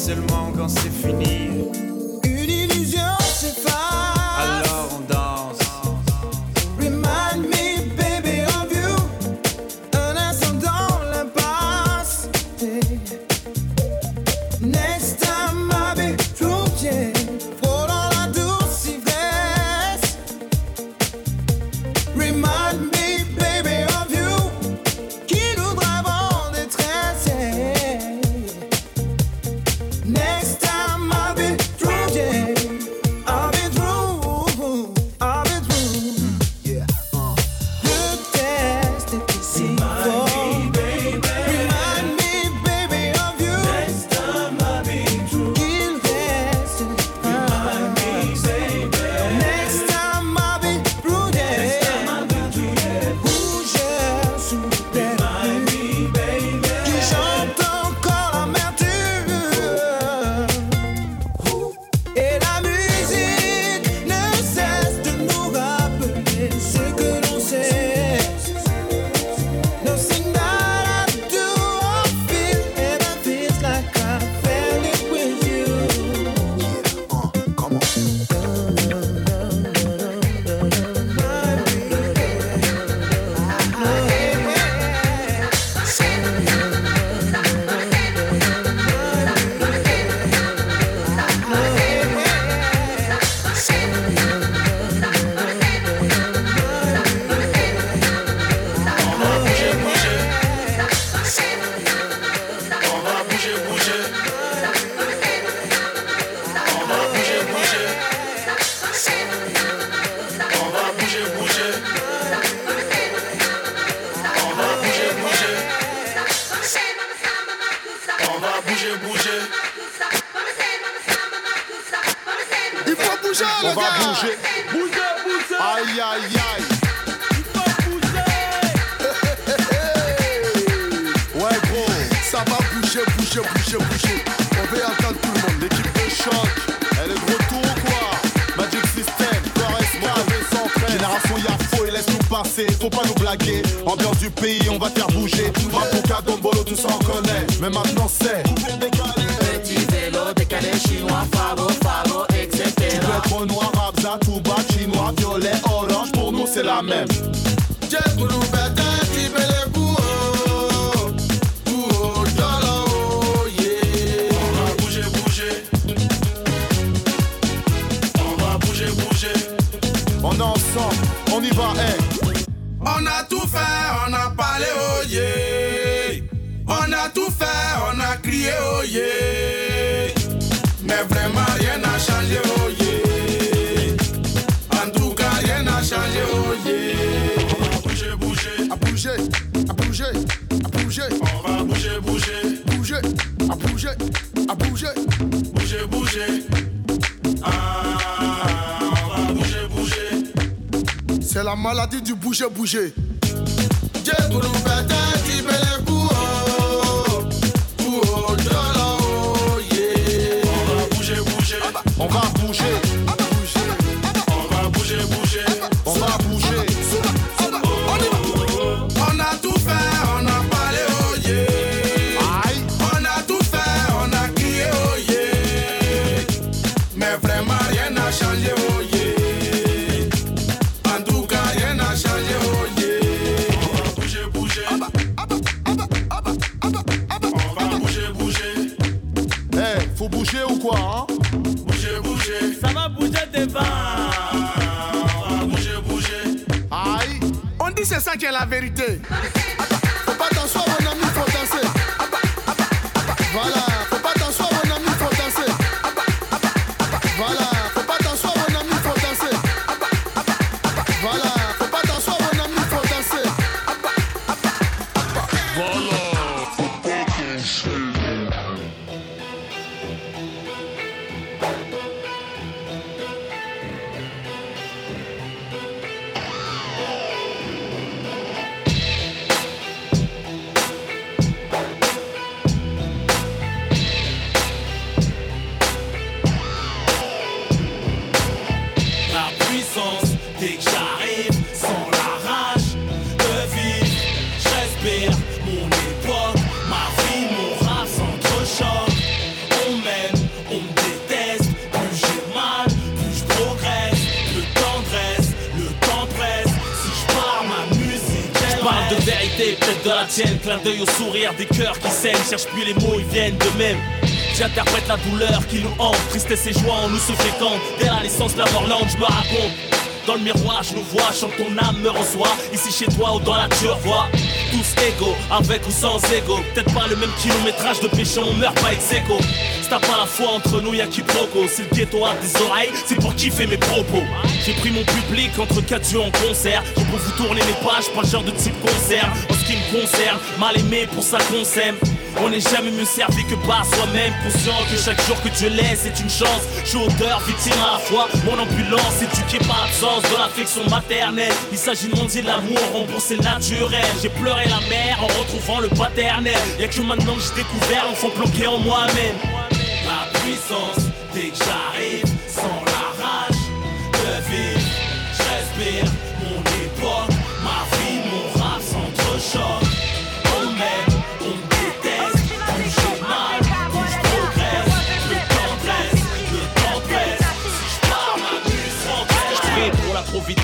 seulement quand c'est fini. bouger, à bouger. Bouger, bouger. Ah, on va bouger, bouger. C'est la maladie du bouger, bouger. Dieu belle pour pour On va bouger, bouger. Ah bah, on va bouger. ça qui est la vérité. La douleur qui nous hante, tristesse et joie en nous se fréquentent. Dès la naissance, la mort lente, je me raconte. Dans le miroir, je nous vois, chante ton âme me reçoit. Ici chez toi ou dans la vois Tous égaux, avec ou sans ego. Peut-être pas le même kilométrage de péché, on meurt pas ex aequo. T'as pas la foi entre nous, y'a qui proco. Si le ghetto a des oreilles, c'est pour kiffer mes propos. J'ai pris mon public entre quatre yeux en concert. Je peux vous tourner les pages, pas genre de type concert. En ce qui me concerne, mal aimé pour ça qu'on s'aime. On n'est jamais mieux servi que par soi-même, conscient que chaque jour que Dieu laisse est une chance. Je suis auteur, victime à la fois. Mon ambulance éduquée par l'absence de l'affection maternelle. Il s'agit de mondier de l'amour, rembourser naturel. J'ai pleuré la mère en retrouvant le paternel. Y'a que maintenant que j'ai découvert l'enfant bloqué en moi-même. La puissance, dès que j'arrive,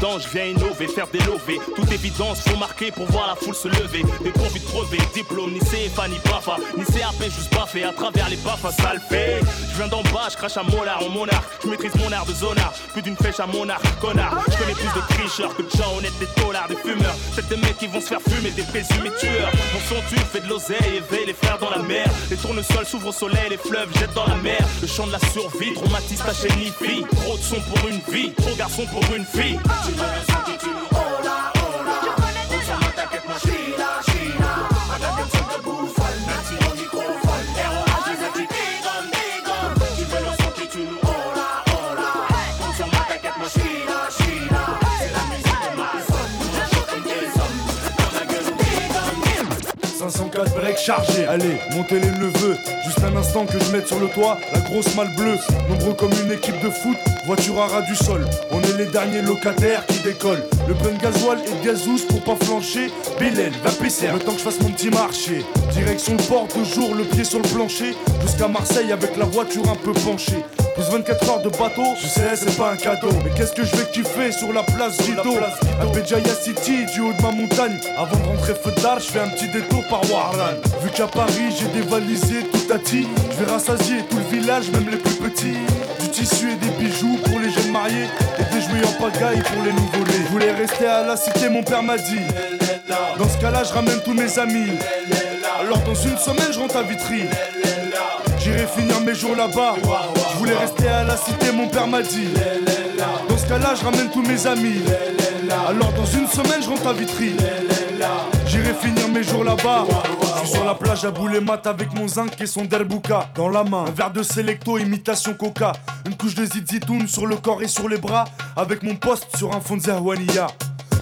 pour la providence, faire des lovés. Toute évidence, faut marquer pour voir la foule se lever. Des convites crevés, diplôme, ni CFA, ni BAFA, ni CAP, juste baffé à travers les baffes, ça le fait. Je viens d'en bas, je crache à molar en monarque. Je maîtrise mon art de zonard, plus d'une flèche à monarque, connard. Je connais plus de tricheurs que de gens honnêtes, des dollars, des fumeurs. C'est des mecs qui vont se faire fumer, des présumés tueurs. Mon son tu fait de l'oseille, éveille les frères dans la mer. Les tournesols s'ouvrent au soleil, les fleuves jettent dans la mer. Le chant de la survie, traumatise ta chaîne. Trop de son pour une vie, trop garçon pour une fille. Tu 304 break chargé. Allez, montez les neveux. Juste un instant que je mette sur le toit la grosse malle bleue. Nombreux comme une équipe de foot voiture à ras du sol. On est les derniers locataires qui décollent. Le plein de gasoil et de gazous pour pas flancher. Bélène, va pisser, le temps que je fasse mon petit marché. Direction le port, toujours le pied sur le plancher. Jusqu'à Marseille avec la voiture un peu penchée. Plus 24 heures de bateau, je sais c'est pas un cadeau Mais qu'est-ce que je vais kiffer sur la place Guido À Béjaïa City, du haut de ma montagne Avant de rentrer feu d'art, je fais un petit détour par Warlan Vu qu'à Paris j'ai dévalisé tout à Je vais rassasier tout le village, même les plus petits Du tissu et Et des en pagaille pour les nouveau-nés Je voulais rester à la cité, mon père m'a dit Dans ce cas-là, je ramène tous mes amis Alors dans une semaine, je rentre à Vitry J'irai finir mes jours là-bas. Je voulais rester à la cité, mon père m'a dit. Dans ce cas-là, je ramène tous mes amis. Alors dans une semaine, je rentre à Vitry. J'irai finir mes jours là-bas. Je suis sur la plage à Boulet-Mat avec mon zinc et son derbouka dans la main. Un verre de Selecto, imitation coca. Une couche de zizitoun sur le corps et sur les bras. Avec mon poste sur un fond de Zerwania.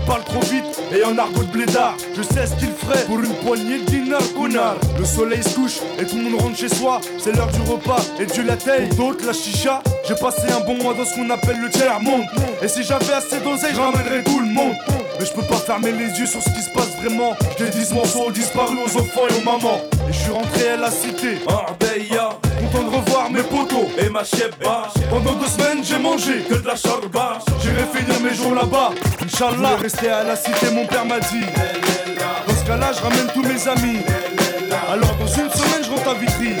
il parle trop vite et en argot de blédard. Je sais ce qu'il ferait pour une poignée de dinars connard. Le soleil se couche et tout le monde rentre chez soi. C'est l'heure du repas et Dieu la d'autres, la chicha. J'ai passé un bon mois dans ce qu'on appelle le tiers-monde. Et si j'avais assez d'oseille, je tout le monde. Mais je peux pas fermer les yeux sur ce qui se passe vraiment. J'ai 10 morceaux ont disparu aux enfants et aux mamans. Et je suis rentré à la cité. Arbeya. Content de revoir mes potos et ma chebba. Pendant deux semaines, j'ai mangé que de la charba. J'irai finir mes jours là-bas. Inch'Allah, rester à la cité, mon père m'a dit. Dans ce cas-là, je ramène tous mes amis. Alors, dans une semaine, je rentre à Vitry.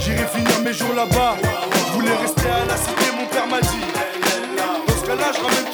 J'irai finir mes jours là-bas. Je voulais rester à la cité, mon père m'a dit. Dans ce cas-là, je ramène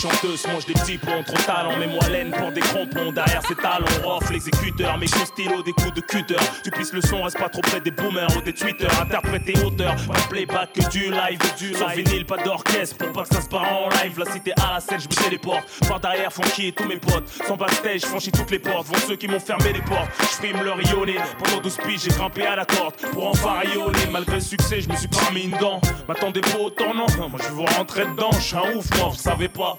chanteuses mangent des petits ponts trop talents. Mets-moi laine pour des crampons. Derrière ces talons, rough l'exécuteur. Mes coups stylo, des coups de cutter. Tu pisses le son, reste pas trop près des boomers ou des tweeters. Interpréter auteur, pas de playback que du live. Du Sans vinyle, pas d'orchestre pour pas que ça se part en live. La cité à la scène, je me téléporte. Par derrière, funky et tous mes potes. Sans backstage, je franchis toutes les portes. Vont ceux qui m'ont fermé les portes. Je frime le rionner. Pendant 12 piges, j'ai grimpé à la corde. Pour enfin rayonner. Malgré le succès, je me suis pas mis une dent. M'attendez pas autant, non. Moi, je veux rentrer dedans. Je suis un ouf, moi, vous savez pas.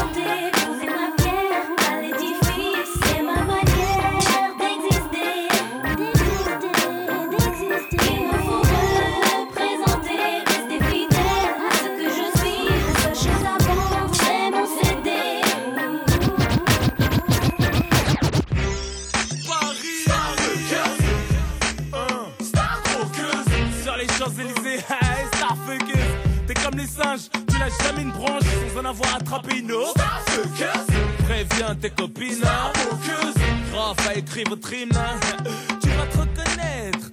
Jamais une branche sans en avoir attrapé une autre. Préviens tes copines. Grave à écrire votre hymne. Tu vas te reconnaître.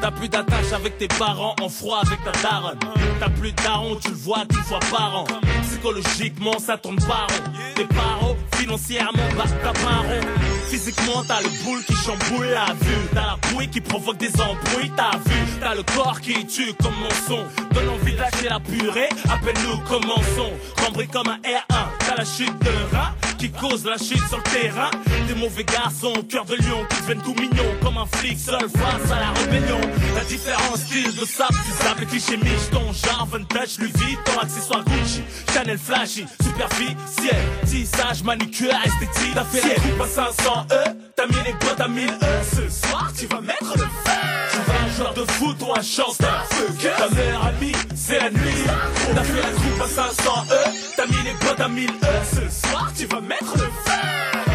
T'as plus d'attache avec tes parents, en froid avec ta daronne. T'as plus de daron, tu le vois qu'une fois par an. Psychologiquement, ça tourne pas rond. Tes parents, financièrement, bah t'as pas rond. Physiquement, t'as le boule qui chamboule la vue. T'as la bouille qui provoque des embrouilles, t'as vu. T'as le corps qui tue comme mon son. Donne envie la purée, appelle-nous commençons. Rembris comme un R1, t'as la chute de rat qui cause la chute sur le terrain. Des mauvais garçons, cœur de lion, qui deviennent tout mignons comme un flic seul face à la rébellion. T'as différents styles de sable, tu sapes, les clichés miches, ton genre, vintage, Louis Vuitton, accessoire Gucci, Chanel flashy, superficiel, tissage, manucure, esthétique. T'as fait la coupe à 500 E, t'as mis les bottes à 1000 E. Ce soir, tu vas mettre le feu. Tu vas un joueur de foot ou un chanteur. Ta meilleure amie, c'est la nuit. T'as fait la coupe à 500 E, t'as mis les bottes à 1000 E. Ce soir, tu vas mettre le feu.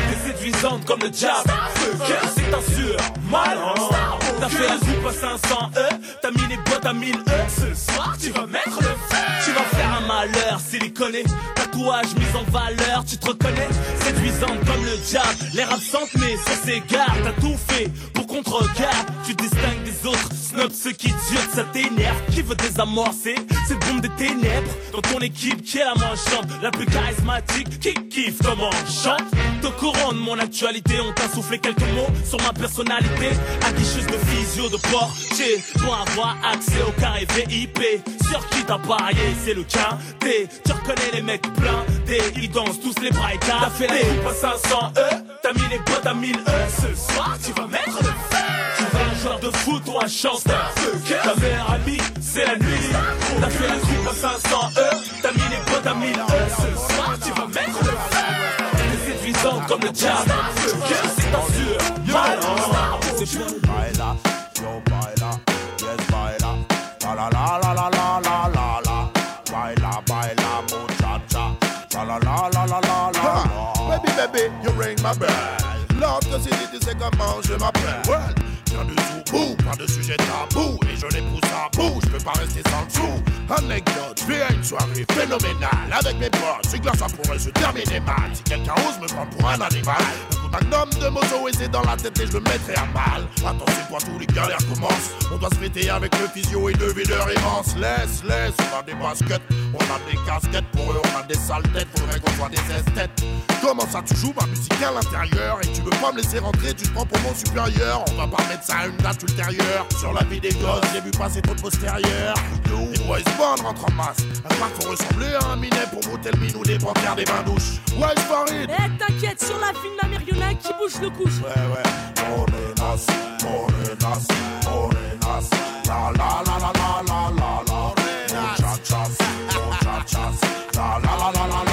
T'es séduisante comme le diable. C'est un sûr, mal. T'as fait la coupe à 500 E, t'as mis les bottes à 1000 E. Ce soir, tu vas mettre le feu. Tu vas faire un malheur, Tatouage mis en valeur, tu te reconnais. Séduisante comme le diable. L'air absente, mais ça s'égare. T'as tout fait pour qu'on te regarde. Tu distingues des autres. Snob, ceux qui durent, ça t'énerve. Qui veut désamorcer cette bombe des ténèbres? Dans ton équipe, qui est la moins chante, la plus charismatique, qui kiffe comment on chante? Courant de mon actualité, on t'a soufflé quelques mots sur ma personnalité. Aguicheuse de physio, de portier, pour avoir accès au carré VIP. Sur qui t'as parié, c'est le quintet. Tu reconnais les mecs pleins, ils dansent tous les bras. T'as fait la coupe à 500 E, t'as mis les bottes à 1000 E. Ce soir, tu vas mettre le feu. Tu vas un joueur de foot ou un chanteur. Ta meilleure amie, c'est la nuit. T'as fait la coupe à 500 E, t'as mis les bottes à 1000 E. Ce soir, tu vas mettre le feu. T'es séduisante comme le diable. C'est un sûr, mal. C'est bien. L'autre dit, tu sais comment je m'appelle. Well, viens du bout, pas de sujet tabou et je les pousse à bout. Je peux pas rester sans le sou. Anecdote, à une soirée phénoménale avec mes potes. C'est glace, ça pourrait se terminer mal. Si quelqu'un ose me prendre pour un animal, un magnum de moto et c'est dans la tête et je le mettrai à mal. Attention, toi, tous les galères commencent. On doit se fêter avec le physio et le videur immense. Laisse, laisse, on a des baskets, on a des casquettes. Pour eux, on a des sales têtes, faudrait qu'on soit des esthètes. Comment ça, tu joues ma musique à l'intérieur et tu veux pas me laisser rentrer, tu te prends pour mon supérieur? On va pas mettre ça à une date ultérieure. Sur la vie des gosses, j'ai vu passer trop de postérieurs. En masse. Faut ressembler à un minet pour le minou des bains douches. Ouais, Farid. Eh, t'inquiète, sur la film la marionnette qui bouge le couche. Ouais, ouais. Morenas, morenas, morenas. La la la la la la la la. Muchachas, muchachas. La la la la la la la la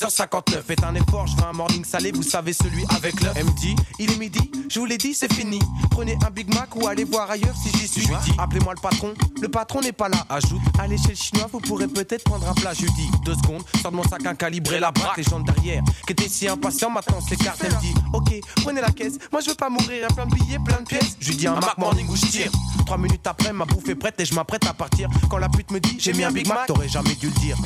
11h59. Faites un effort, je veux un morning salé, vous savez celui avec l'œuf. Elle me dit, il est midi, je vous l'ai dit, c'est fini. Prenez un Big Mac ou allez voir ailleurs si j'y suis. Appelez-moi le patron, le patron n'est pas là. Ajoute, allez chez le chinois, vous pourrez peut-être prendre un plat. Je lui dis, deux secondes, sors de mon sac un calibré, la braque, les gens derrière, qui étaient si impatients, maintenant c'est carte. Elle me dit, ok, prenez la caisse, moi je veux pas mourir, un plein de billets, plein de pièces. Je lui dis, un Mac Morning où je tire. Trois minutes après, ma bouffe est prête et je m'apprête à partir. Quand la pute me dit j'ai mis un Big Mac, t'aurais jamais dû le dire.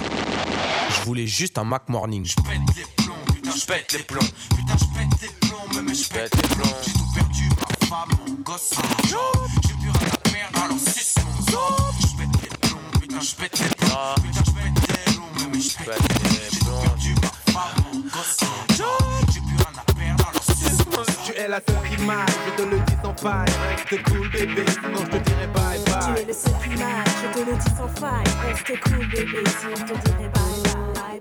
Je voulais juste un Mac Morning. Je pète les plombs, putain, je pète les plombs. Putain, je pète les plombs, mais je pète les plombs. J'ai tout perdu, ma femme, mon gosse, mon job. J'ai plus rien à perdre, alors suce mon sang. Je pète les plombs, putain, je pète les plombs. Putain, je pète les plombs, mais je pète les plombs. J'ai tout perdu, ma femme, mon gosse, mon job. J'ai plus rien à perdre, alors suce mon sang. Tu es la seule qui m'aille, je te le dis sans faille. Reste cool, bébé, sinon je te dirai bye Tu bye. es le seul qui m'aille, je te le dis sans faille. Reste cool, bébé, si on te dirait bye bye.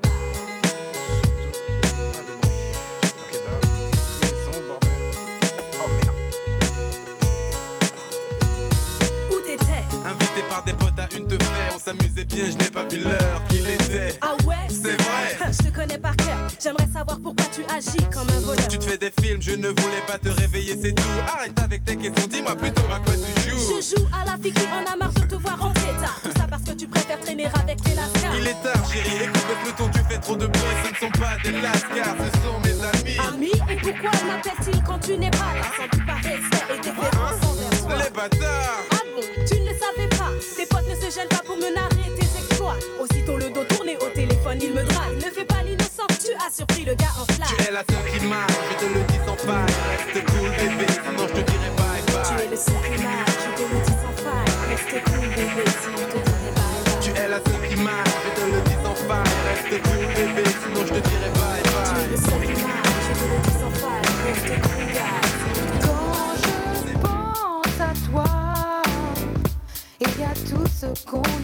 S'amusait bien, je n'ai pas vu l'heure qu'il était. Ah ouais? C'est vrai. [laughs] Je te connais par cœur. J'aimerais savoir pourquoi tu agis comme un voleur. Tu te fais des films, je ne voulais pas te réveiller, c'est tout. Arrête avec tes questions, dis-moi plutôt à quoi tu joues. Je joue à la fille qui en a marre de te voir en état. Tout ça parce que tu préfères traîner avec les lascars. Il est tard, chérie, écoute le peloton, tu fais trop de bruit, ce ne sont pas des lascars, ce sont mes amis. Amis, et pourquoi m'appelle-t-il quand tu n'es pas là? Sans doute par respect et déférence envers toi. Les bâtards Ah bon, tu ne le savais pas Tes potes ne se gênent pas pour me narrer tes exploits. Aussitôt le dos tourné au téléphone, il me drague. Ne fais pas l'innocent, tu as surpris le gars en Tu flash es la seule qui m'aille, je te le dis sans faille. Reste cool, bébé, tout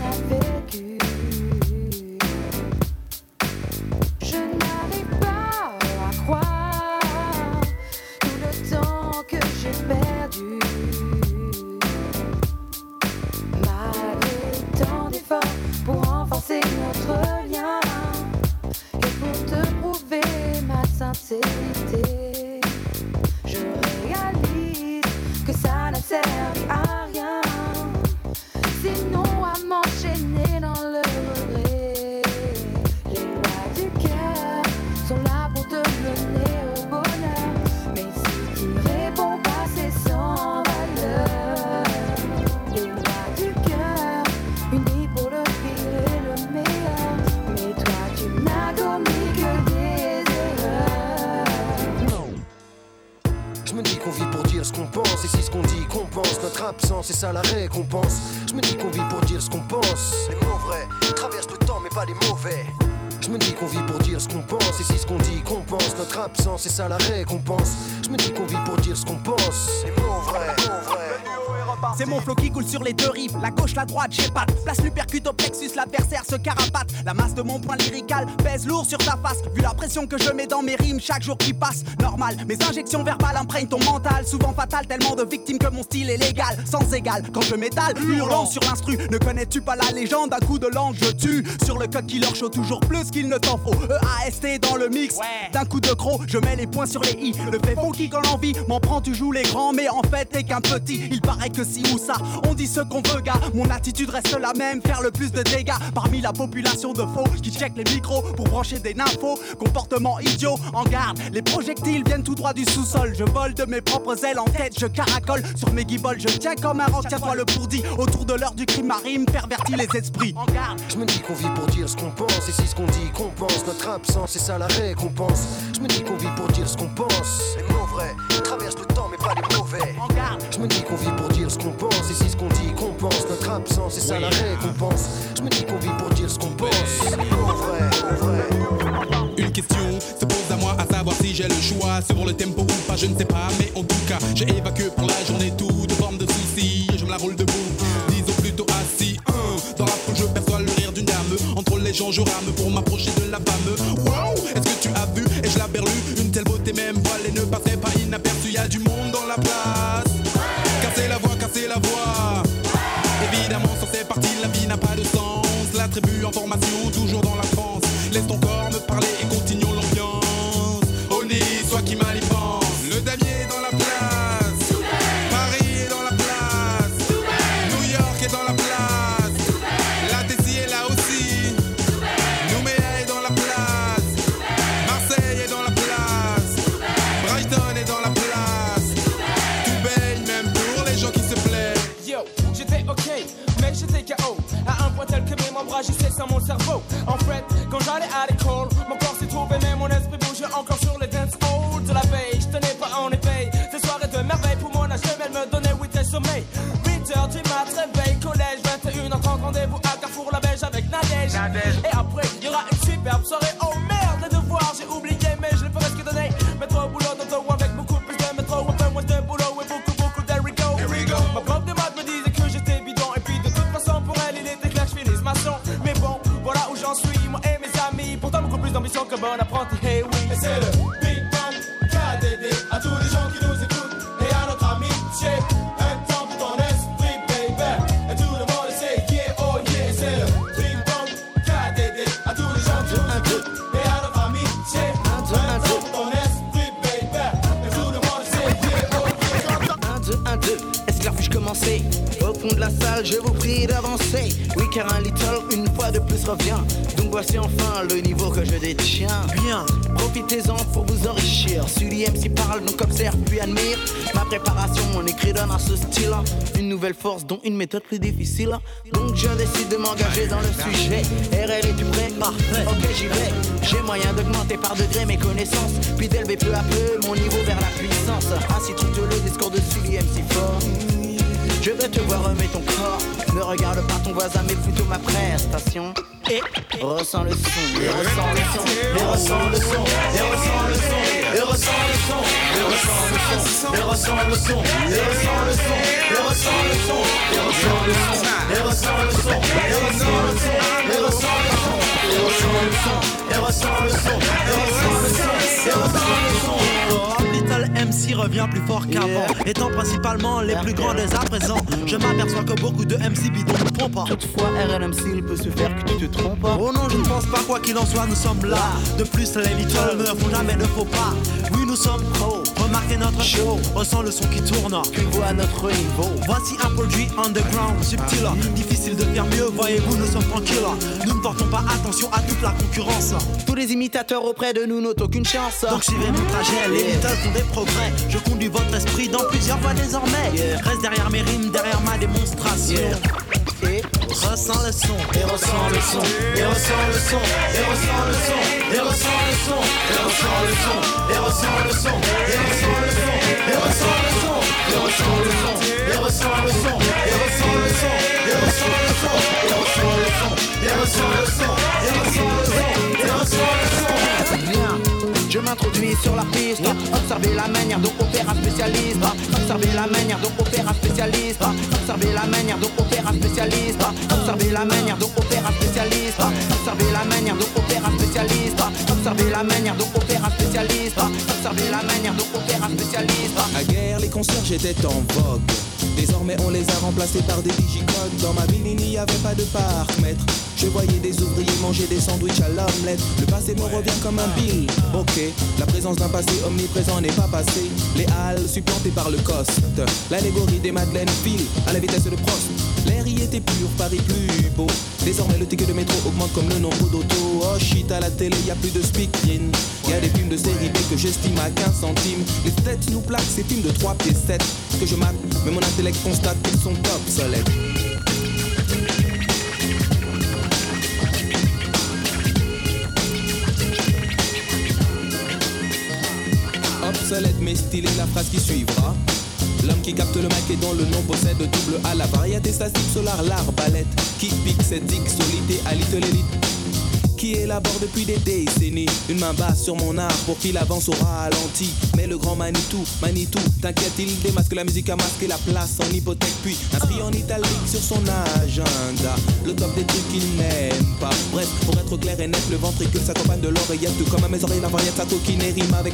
la droite, j'ai pas. Place l'upercute au plexus, l'adversaire se carapate. La masse de mon point lyrical pèse lourd sur ta face. Vu la pression que je mets dans mes rimes chaque jour qui passe, normal. Mes injections verbales imprègnent ton mental, souvent fatal, tellement de victimes que mon style est légal, sans égal. Quand je m'étale, hurlant sur l'instru, ne connais-tu pas la légende? Un coup de langue, je tue. Sur le code qui leur chaud toujours plus qu'il ne t'en faut. EAST dans le mix, d'un coup de croc, je mets les points sur les i. Le fait funky quand l'envie m'en prend, tu joues les grands, mais en fait t'es qu'un petit. Il paraît que si ou ça, on dit ce qu'on veut, gars. Mon attitude reste la même, faire le plus de dégâts parmi la population de faux qui check les micros pour brancher des nymphos. Comportement idiot, en garde. Les projectiles viennent tout droit du sous-sol. Je vole de mes propres ailes en tête, je caracole sur mes guibolles. Je tiens comme un roc, tiens-toi le pourdi. Autour de l'heure du crime marine, pervertit les esprits. En garde. Je me dis qu'on vit pour dire ce qu'on pense, et si ce qu'on dit qu'on pense, notre absence, c'est ça la récompense. Je me dis qu'on vit pour dire ce qu'on pense, les mots vrais traversent le temps, mais pas les mauvais. Je me dis qu'on vit pour dire ce qu'on pense, et si ce qu'on dit qu'on pense, notre absence, c'est ça la récompense. Je me dis qu'on vit pour dire ce qu'on pense, Une question se pose à moi à savoir si j'ai le choix sur le tempo ou pas, je ne sais pas, mais en tout cas, j'ai évacué pour la journée toute forme de soucis. Je me la roule debout, disons plutôt assis. Dans la foule, je perçois le rire d'une dame. Entre les gens, je rame pour m'approcher de la femme. Wow, est-ce que tu as vu Et je la berlue, une telle beauté, même voilée ne passerait pas inaperçue. Y a du monde dans la place. Cassez la voix, cassez la voix. Évidemment, sur ces parties, la vie n'a pas de sens. La tribu en formation, profitez-en pour vous enrichir. Sully MC parle, donc observe puis admire. Ma préparation, mon écrit donne à ce style. Une nouvelle force, dont une méthode plus difficile. Donc je décide de m'engager dans le sujet. RL, es-tu prêt Parfait. Ok, j'y vais. J'ai moyen d'augmenter par degré mes connaissances. Puis d'élever peu à peu mon niveau vers la puissance. Ainsi tout le discours de Sully MC fort. Je veux te voir remettre ton corps. Ne regarde pas ton voisin, mais plutôt ma prestation. Et ressens le son, et ressens le son, et ressens le son, et ressens le son, et ressens le son, et ressens le son, et ressens le son, et ressens le son, et ressens le son, et ressens le son, et ressens le son, et ressens le son, et ressens le son, et ressens le son, et ressens le son, et ressens le son, et ressens le son. MC revient plus fort qu'avant, étant principalement les plus grands dès à présent. Je m'aperçois que beaucoup de MC bidons ne trompent pas. Toutefois, RLMC, il peut se faire que tu te trompes. Oh non, je ne pense pas, quoi qu'il en soit, nous sommes là. De plus, les Little ne font jamais de faux pas. Oui, nous sommes pro, remarquez notre show. Ressens le son qui tourne, tu vois à notre niveau. Voici un produit underground, subtil, difficile de faire mieux. Voyez-vous, nous sommes tranquilles. Nous ne portons pas attention à toute la concurrence. Tous les imitateurs auprès de nous n'ont aucune chance. Donc suivez mon trajet, les Little font des progrès. Je conduis votre esprit dans plusieurs voies désormais. Reste derrière mes rimes, derrière ma démonstration. Et ressens le son, et ressens le son, Et ressens le son, et ressens le son, et ressens le son, et ressens le son, et ressens le son, et sur la piste, observez la manière dont opère un spécialiste, observez la manière dont opère un spécialiste, observez la manière dont opère un spécialiste, observez la manière dont opère un spécialiste, observez la manière dont opère un spécialiste, observez la manière dont opère un spécialiste, observez la manière dont opère un spécialiste. À guerre, les concierges étaient en vogue. Désormais, on les a remplacés par des digicodes. Dans ma ville, il n'y avait pas de parc-mètre. Je voyais des ouvriers manger des sandwichs à l'omelette. Le passé me revient comme un bill. Ok, la présence d'un passé omniprésent n'est pas passé. Les halles supplantées par le coste. L'allégorie des Madeleines file à la vitesse de Prost. L'air y était pur, Paris plus beau. Désormais, le ticket de métro augmente comme le nombre d'autos. Oh shit, à la télé, y a plus de speak-in. Y a des films de série B que j'estime à 15 centimes. Les têtes nous plaquent ces films de 3 pieds 7 que je mate, mais mon intellect constate qu'ils sont obsolètes. Obsolète mais stylé la phrase qui suivra. L'homme qui capte le mic et dont le nom possède double A La variété statique solar, l'arbalète Qui pique cette X solité à little élite qui élabore depuis des décennies. Une main basse sur mon art pour qu'il avance au ralenti. Mais le grand Manitou, Manitou, t'inquiète il démasque la musique a masqué la place en hypothèque Puis inscrit en italique sur son agenda. Le top des trucs qu'il n'aime pas. Bref, pour être clair et net, le ventricule s'accompagne de l'oreillette Tout comme à mes oreilles la variette, sa coquine et rime avec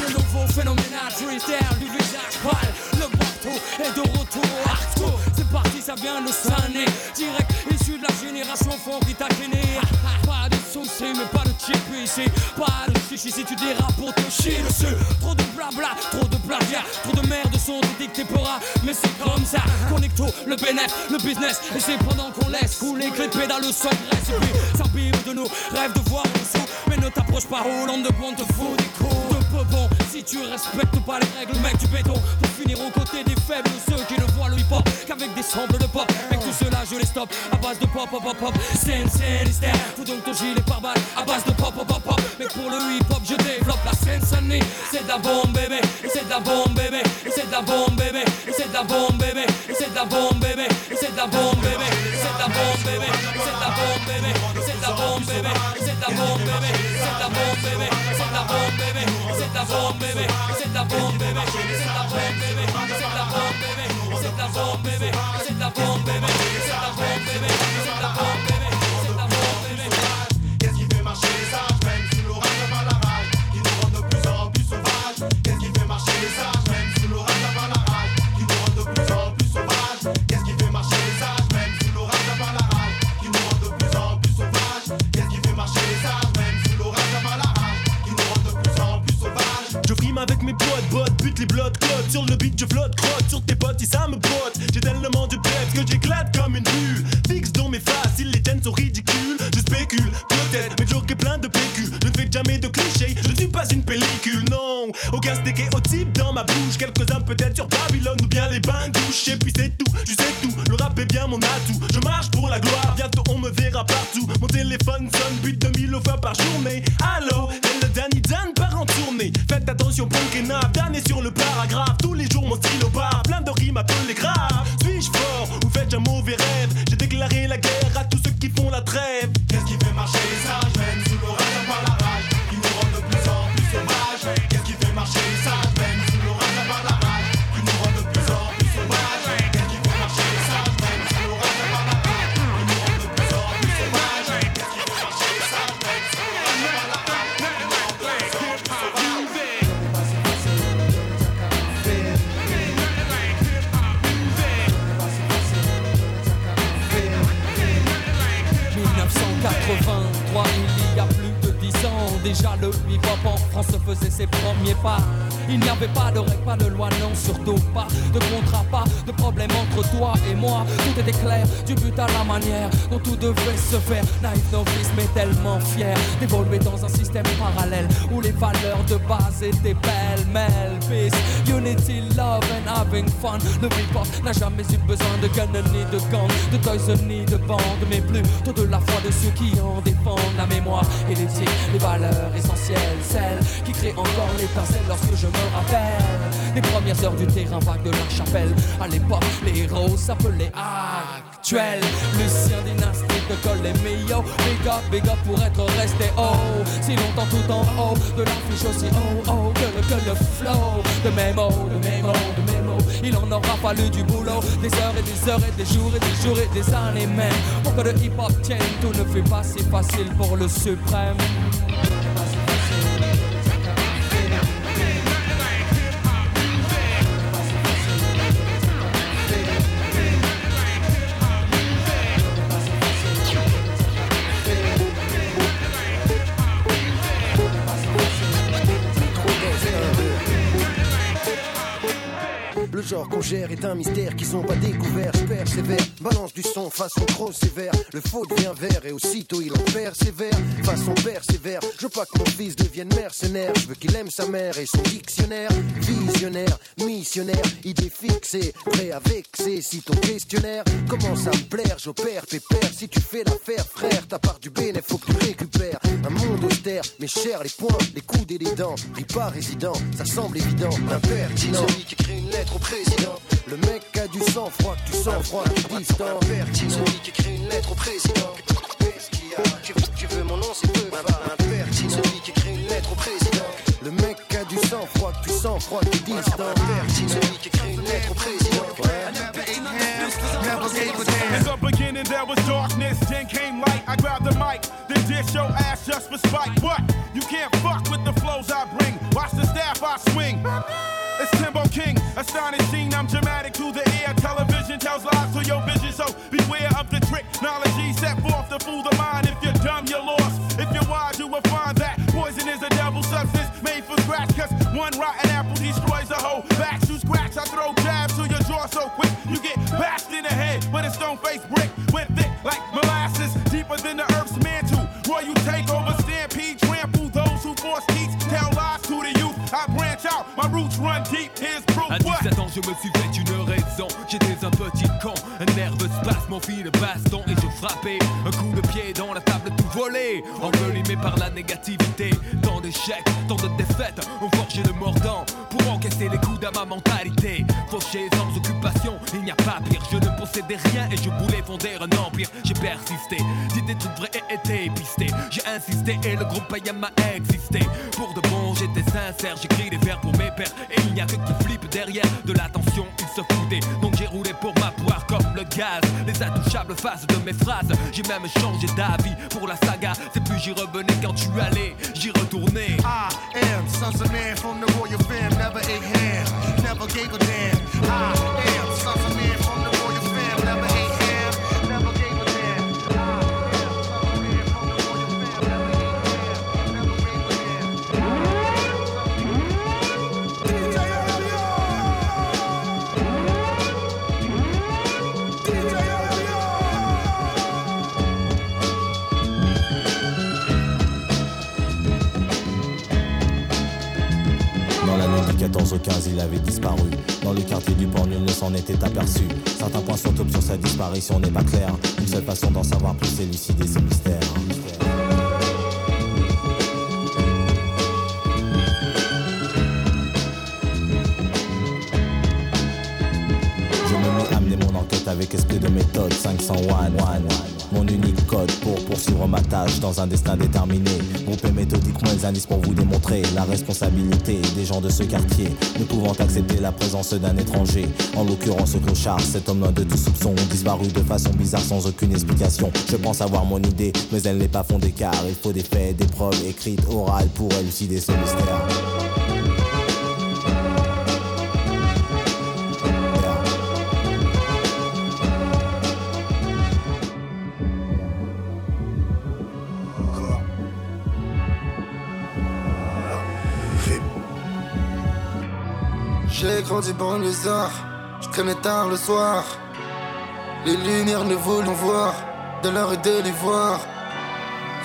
le nouveau phénoménal du visage pâle. Le bateau est de retour Arto, c'est parti, ça vient de Sané Direct issu de la génération fond qui t'a gêné Pas de soucis mais pas de chip ici. Pas de chichi si tu dérapes pour te chier dessus. Trop de blabla, trop de plagiat. Trop de merde sont dictés pour Mais c'est comme ça Connecto, le bénéf, le business. Et c'est pendant qu'on laisse couler que les pédales sans graisse Et puis s'imbibe de nous, rêve de voir en dessous Mais ne t'approche pas Roland de te fout des coups Si tu respectes pas les règles mec du béton. Pour finir aux côtés des faibles Ceux qui ne voient le hip hop qu'avec des samples de pop. Mec tout cela je les stoppe. À base de pop pop pop pop. Scène scène Fous donc ton gilet par balle. À base de pop pop pop pop. Mais pour le hip hop je développe la scène sonnerie C'est de bébé. Et c'est de bébé. Et c'est de bébé. Et c'est de bébé. Et c'est de bébé. Et c'est de bébé, c'est ta bombe bébé, c'est ta bombe bébé, c'est ta bombe bébé, c'est ta bombe bébé, c'est ta bombe bébé, c'est ta bombe bébé, c'est ta bombe bébé, c'est ta bombe bébé, c'est ta bombe bébé, c'est ta bombe bébé, c'est ta bombe bébé, c'est ta bombe bébé, c'est ta bombe bébé, c'est ta bombe bébé avec mes potes, bottes, bute les blocs, code Sur le beat, je flotte, crotte sur tes potes, si ça me botte. J'ai tellement de peps que j'éclate comme une bulle. Fixe dans mes faces, les tiennes sont ridicules. Je spécule, peut-être, mais joke est plein de PQ. Je ne fais jamais de clichés, je ne suis pas une pellicule, non. Aucun type dans ma bouche. Quelques-uns peut-être sur Babylone ou bien les bains douches. Et puis c'est tout, je sais tout. Le rap est bien mon atout. Je marche pour la gloire, bientôt on me verra partout. Mon téléphone sonne, but de mille fois par journée. Allô, Faites attention, punk et est sur le paragraphe. Tous les jours mon stylo part, plein de rimes appelées graves. Déjà le hip-hop en France faisait ses premiers pas. Il n'y avait pas de règles, pas de loi, non, surtout pas de contrat, pas de problème entre toi et moi. Tout était clair, du but à la manière dont tout devait se faire. Naïf novice, mais tellement fier d'évoluer dans un système parallèle où les valeurs de base étaient pêle-mêle. Peace, unity, love and having fun. Le hip-hop n'a jamais eu besoin de gun ni de gang, de toys ni de bande, mais plutôt de la foi de ceux qui en défendent la mémoire et l'éthique, les valeurs essentielles, celles qui créent encore l'étincelle lorsque je me rappelle des premières heures du terrain vague de la chapelle. À l'époque, les héros s'appelaient actuels. Lucien dynastique de Col et Mio, big up, big up pour être resté haut. Si longtemps tout en haut de l'affiche aussi oh oh que le, le flow de mots, de mots, de mots. Il en aura fallu du boulot, des heures et des heures et des jours et des jours et des années même. Pour que le hip-hop tienne, tout ne fut pas si facile pour le suprême. Genre qu'on gère est un mystère qu'ils ont pas découvert. Je persévère, balance du son façon trop sévère. Le faux devient vert et aussitôt il en persévère. Façon persévère, je veux pas que mon fils devienne mercenaire. Je veux qu'il aime sa mère et son dictionnaire. Visionnaire, missionnaire, idée fixée, prêt à vexer. Si ton questionnaire commence à me plaire, j'opère pépère. Si tu fais l'affaire, frère, ta part du bénéfice, faut que tu récupères. Un monde austère, mais cher les poings, les coudes et les dents. Ris pas résident, ça semble évident. Impertinent, celui qui écrit une lettre au Le mec a du sang froid, tu sens froid, tu distant. Celui qui écrit une lettre au président. Et le groupe Ayam a existé. Pour de bon, j'étais sincère, j'écris des vers pour mes pères. Et il n'y a que qui flippe derrière de l'attention, ils se foutaient. Donc j'ai roulé pour ma poire comme le gaz. Les intouchables faces de mes phrases. J'ai même changé d'avis pour la saga. C'est plus j'y revenais quand aperçu. Certains points sont top sur sa disparition n'est pas clair. Une seule façon d'en savoir plus, c'est élucider ces mystères. Je me mis à mener mon enquête avec esprit de méthode 501 dans un destin déterminé. Grouper méthodiquement les indices pour vous démontrer La responsabilité des gens de ce quartier Ne pouvant accepter la présence d'un étranger. En l'occurrence ce clochard, cet homme loin de tout soupçon Disparu de façon bizarre sans aucune explication. Je pense avoir mon idée, mais elle n'est pas fondée car Il faut des faits, des preuves écrites, orales Pour élucider ce mystère Grandi banlieusard, je traînais tard le soir. Les lumières ne voulaient voir, de l'heure et de l'ivoire.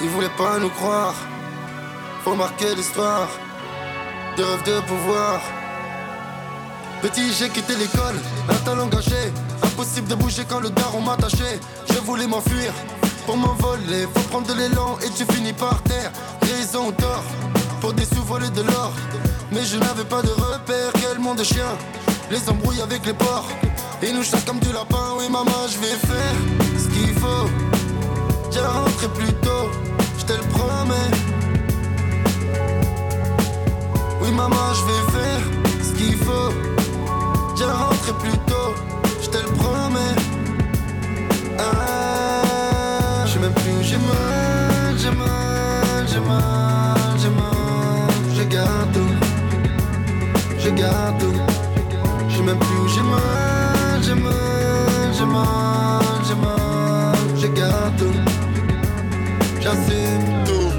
Ils voulaient pas nous croire, faut marquer l'histoire. Des rêves de pouvoir. Petit, j'ai quitté l'école, un talent gâché. Impossible de bouger quand le daron m'a attaché. Je voulais m'enfuir pour m'envoler. Faut prendre de l'élan et tu finis par terre. Raison ou tort, pour des sous de l'or. Mais je n'avais pas de repère, quel monde de chien. Les embrouilles avec les porcs. Et nous chassent comme du lapin. Oui, maman, je vais faire ce qu'il faut. J'ai rentré plus tôt, je te le promets. Oui, maman, je vais faire ce qu'il faut. J'ai rentré plus tôt, je le promets. Ah, je sais plus où j'ai mal, j'ai mal, j'ai mal, j'ai mal. Je garde j'assume tout.